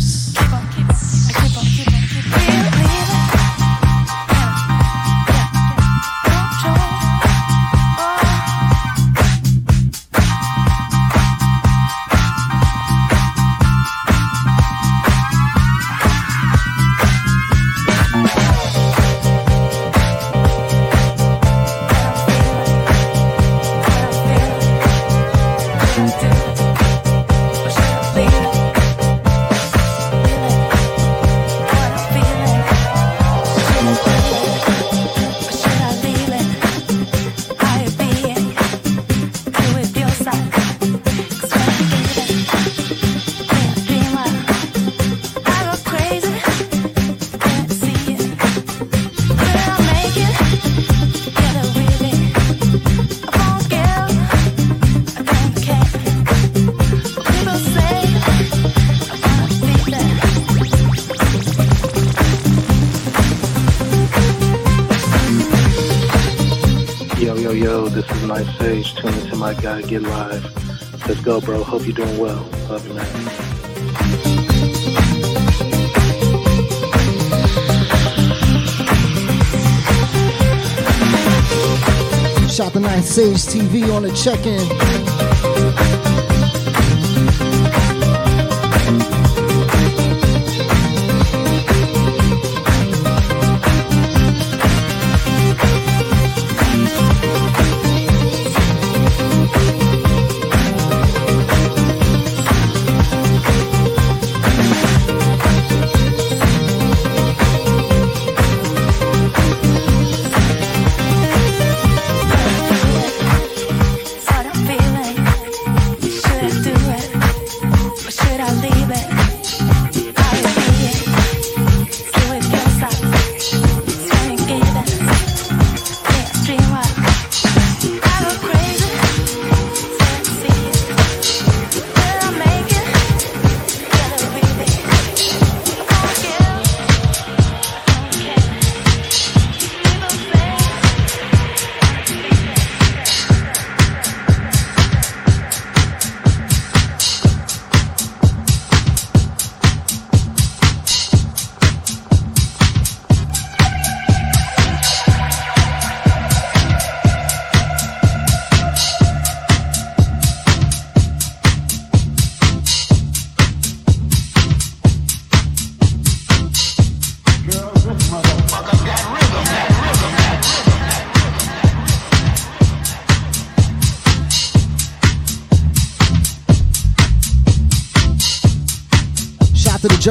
hope you're doing well. Love you, man. Shot the night Sage TV on the check in.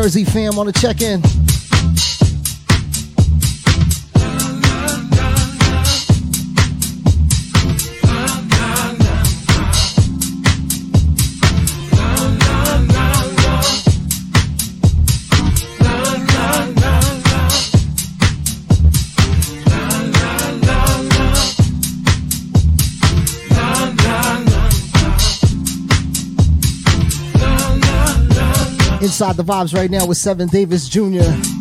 Jersey fam on the check in. Inside the Vibes right now with Seven Davis Jr.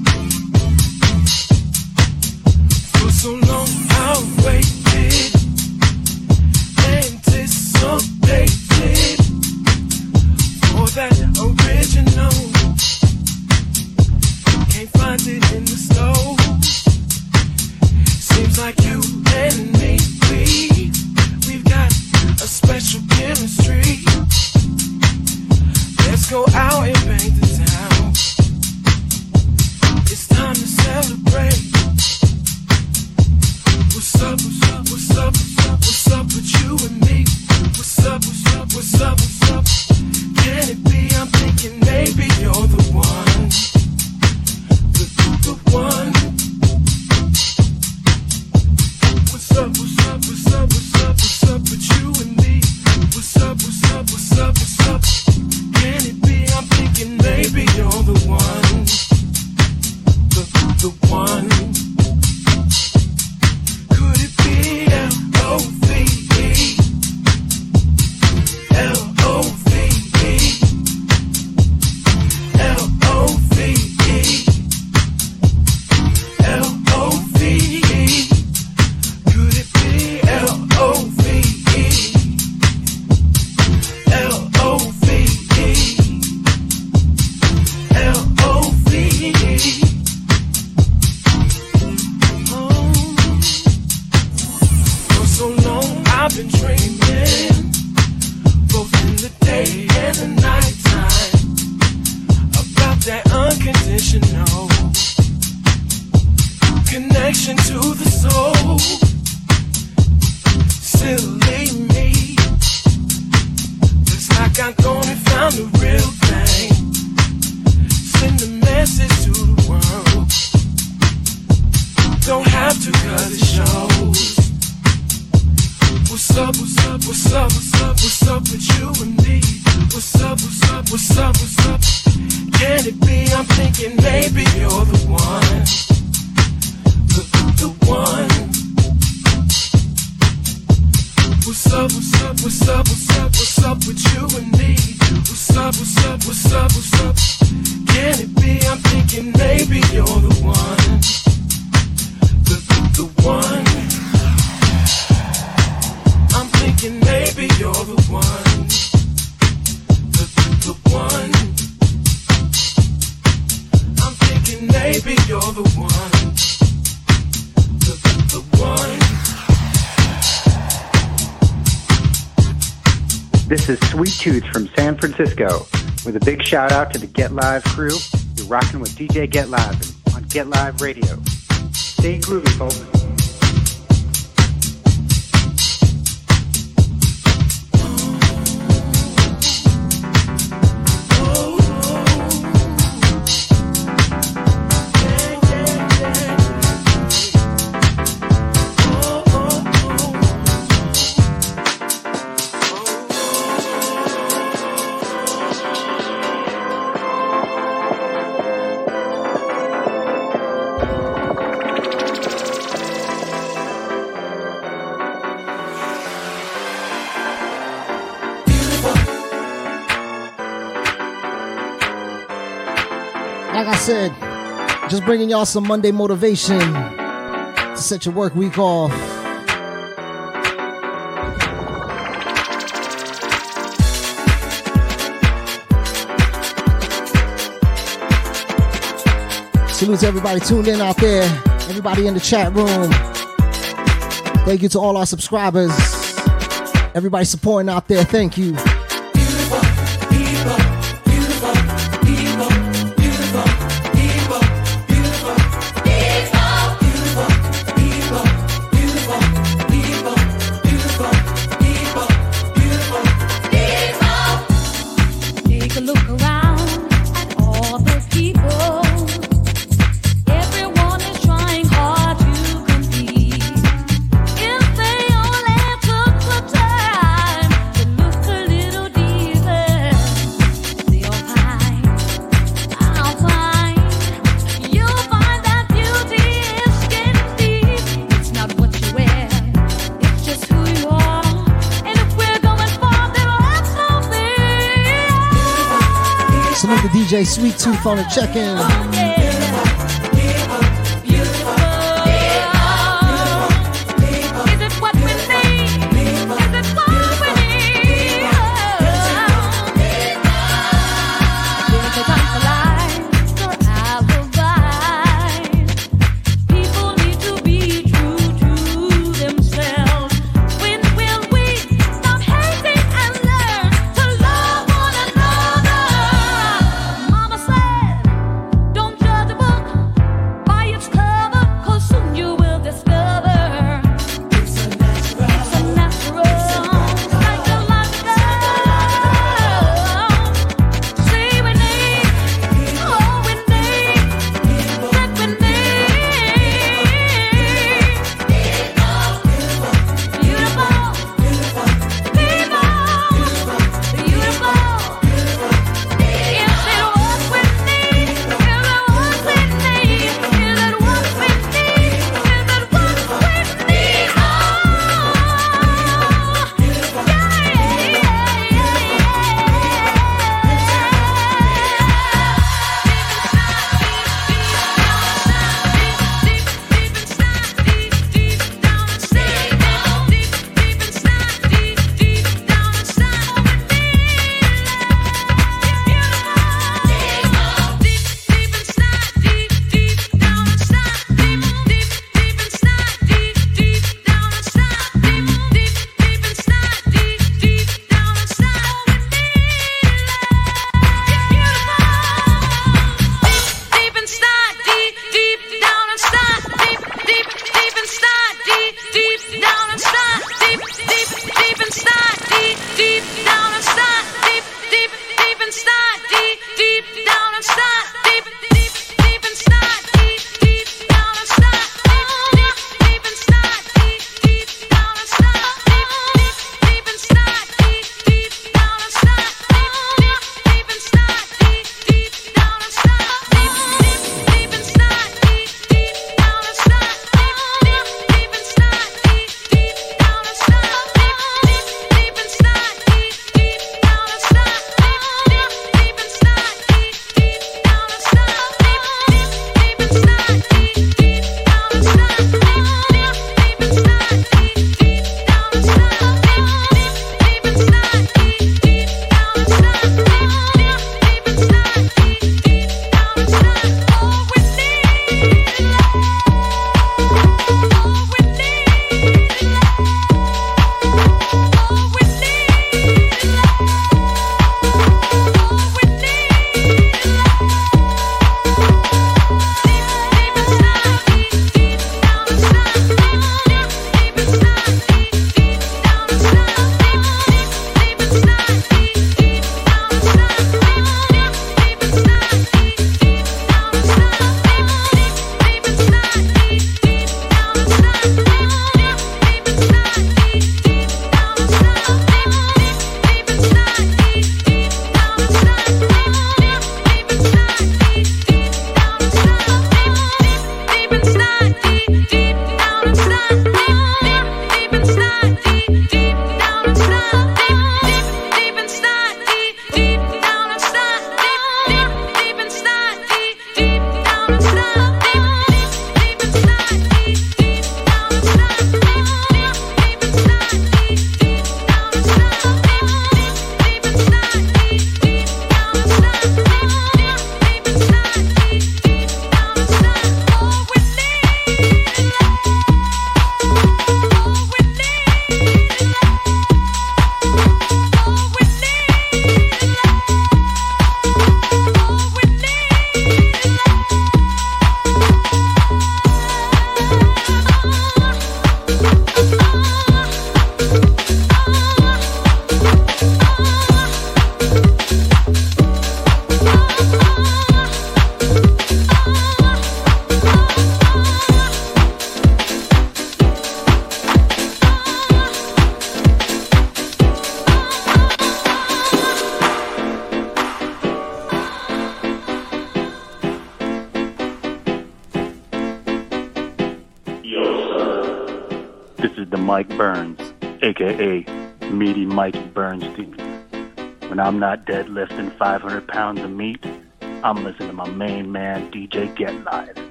Francisco. With a big shout out to the Get Live crew, you're rocking with DJ Get Live on Get Live Radio. Stay groovy, folks. bringing y'all some Monday motivation to set your work week off. Salute to everybody tuned in out there, everybody in the chat room. Thank you to all our subscribers, everybody supporting out there. Thank you. Sweet Tooth on a check in. inside, deep, deep down inside.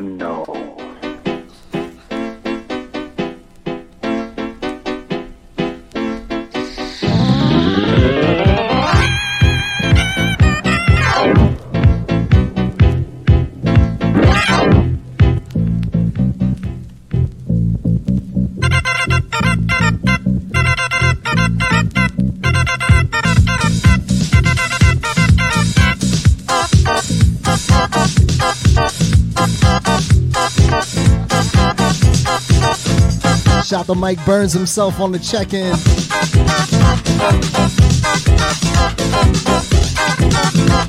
Done Shout Mike Burns himself on the check-in. Word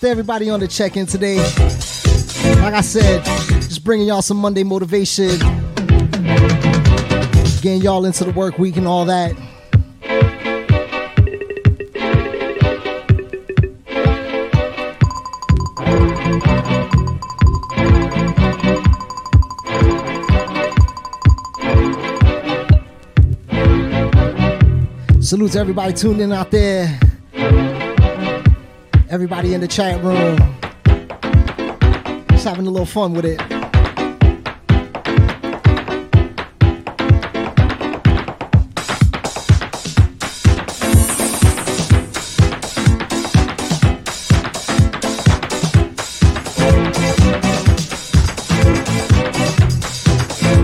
out to everybody on the check-in today. Like I said, just bringing y'all some Monday motivation, getting y'all into the work week and all that. Salute to everybody tuned in out there. Everybody in the chat room. Just having a little fun with it.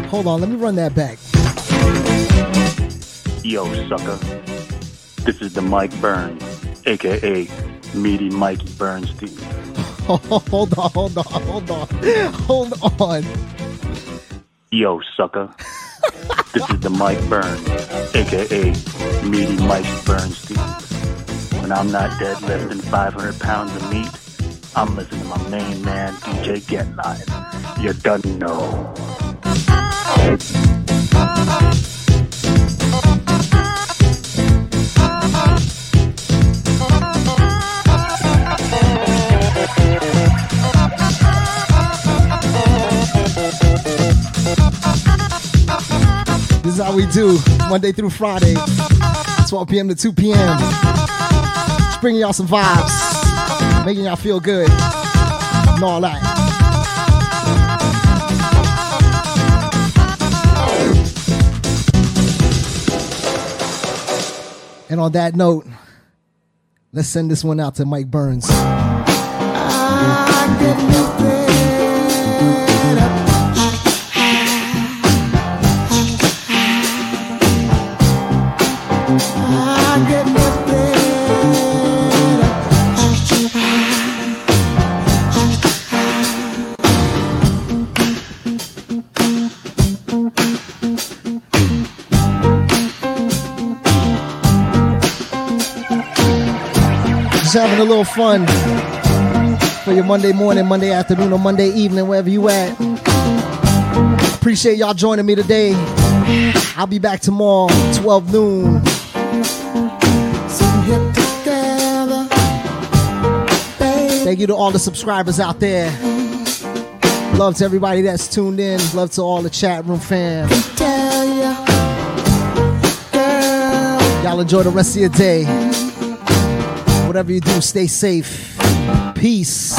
Hold on, let me run that back. Yo, sucker. This is the Mike Burns, aka Meaty Mikey Bernstein. hold on, hold on, hold on, hold on. Yo, sucker. this is the Mike Burns, aka Meaty Mike Bernstein. When I'm not dead, less than 500 pounds of meat, I'm listening to my main man DJ Get Live. You done know. Is how we do Monday through Friday, 12 p.m. to 2 p.m. Just bringing y'all some vibes, making y'all feel good, and all that. And on that note, let's send this one out to Mike Burns. Having a little fun for your Monday morning, Monday afternoon, or Monday evening, wherever you at. Appreciate y'all joining me today. I'll be back tomorrow, 12 noon. Thank you to all the subscribers out there. Love to everybody that's tuned in. Love to all the chat room fam. Y'all enjoy the rest of your day. Whatever you do, stay safe. Peace.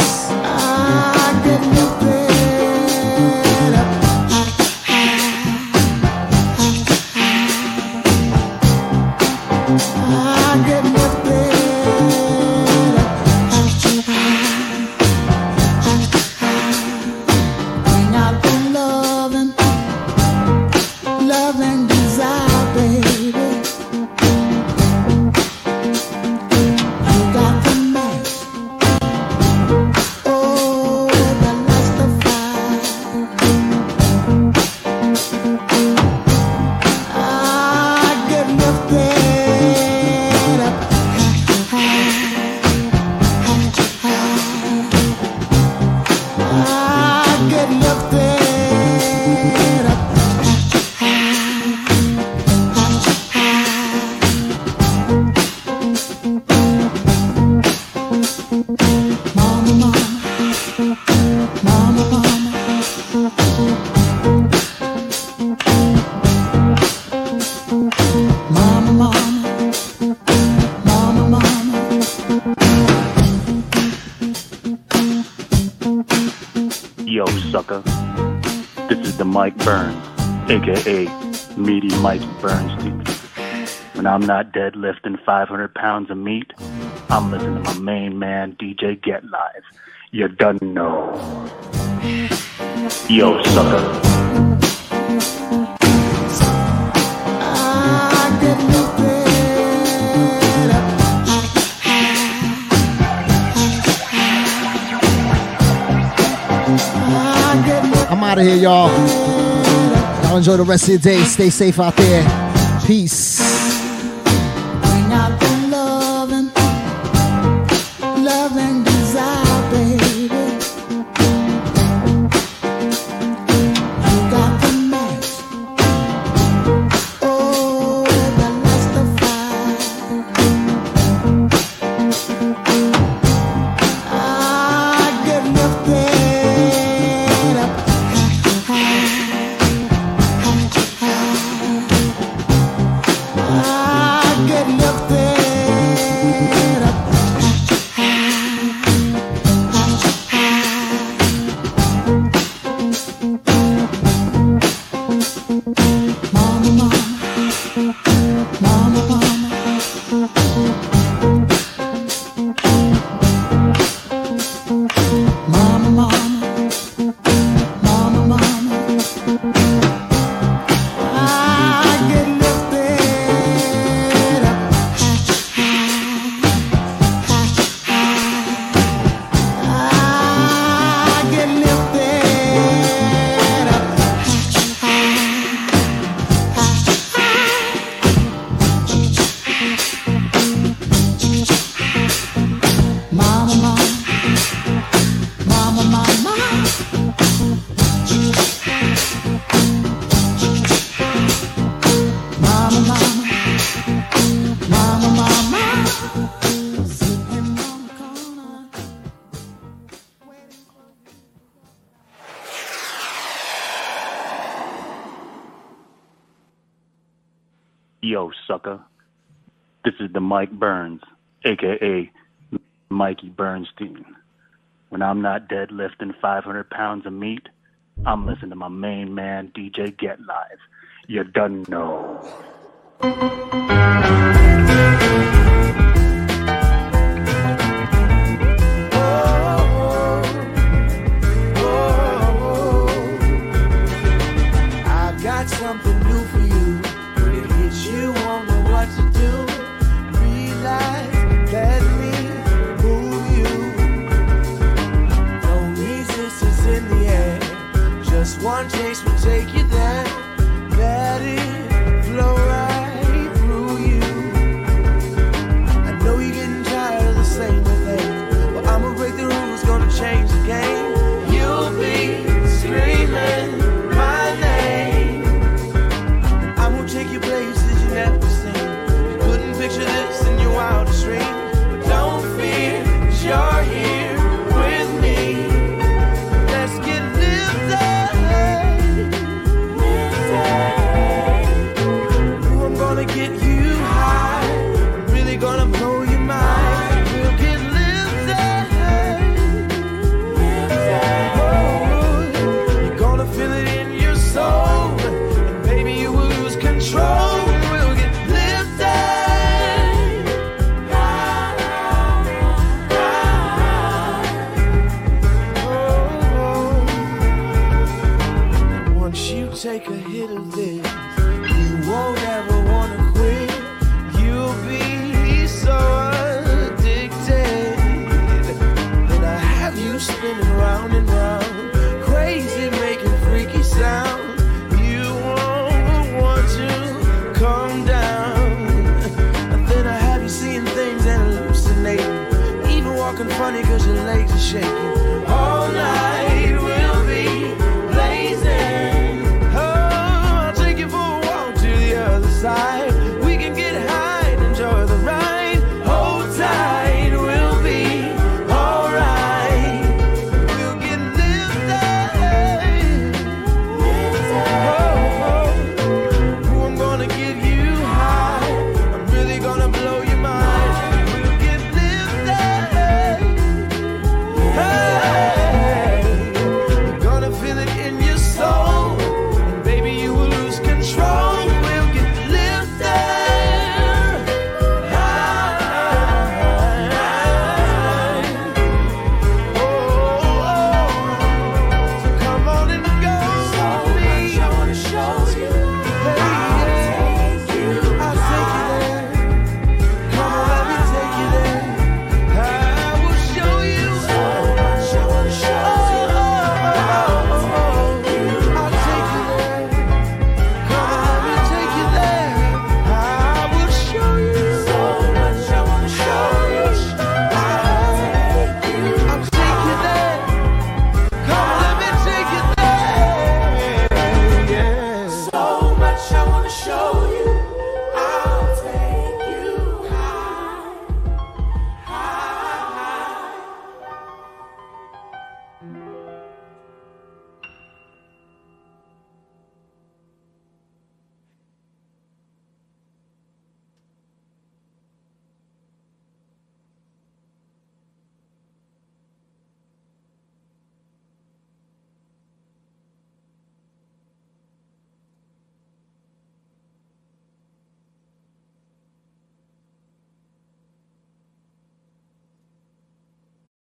I'm not deadlifting 500 pounds of meat. I'm listening to my main man, DJ Get Live. You done know. Yo, sucker. I'm out of here, y'all. Y'all enjoy the rest of your day. Stay safe out there. Peace. When I'm not deadlifting 500 pounds of meat, I'm listening to my main man, DJ Get Live. You done know.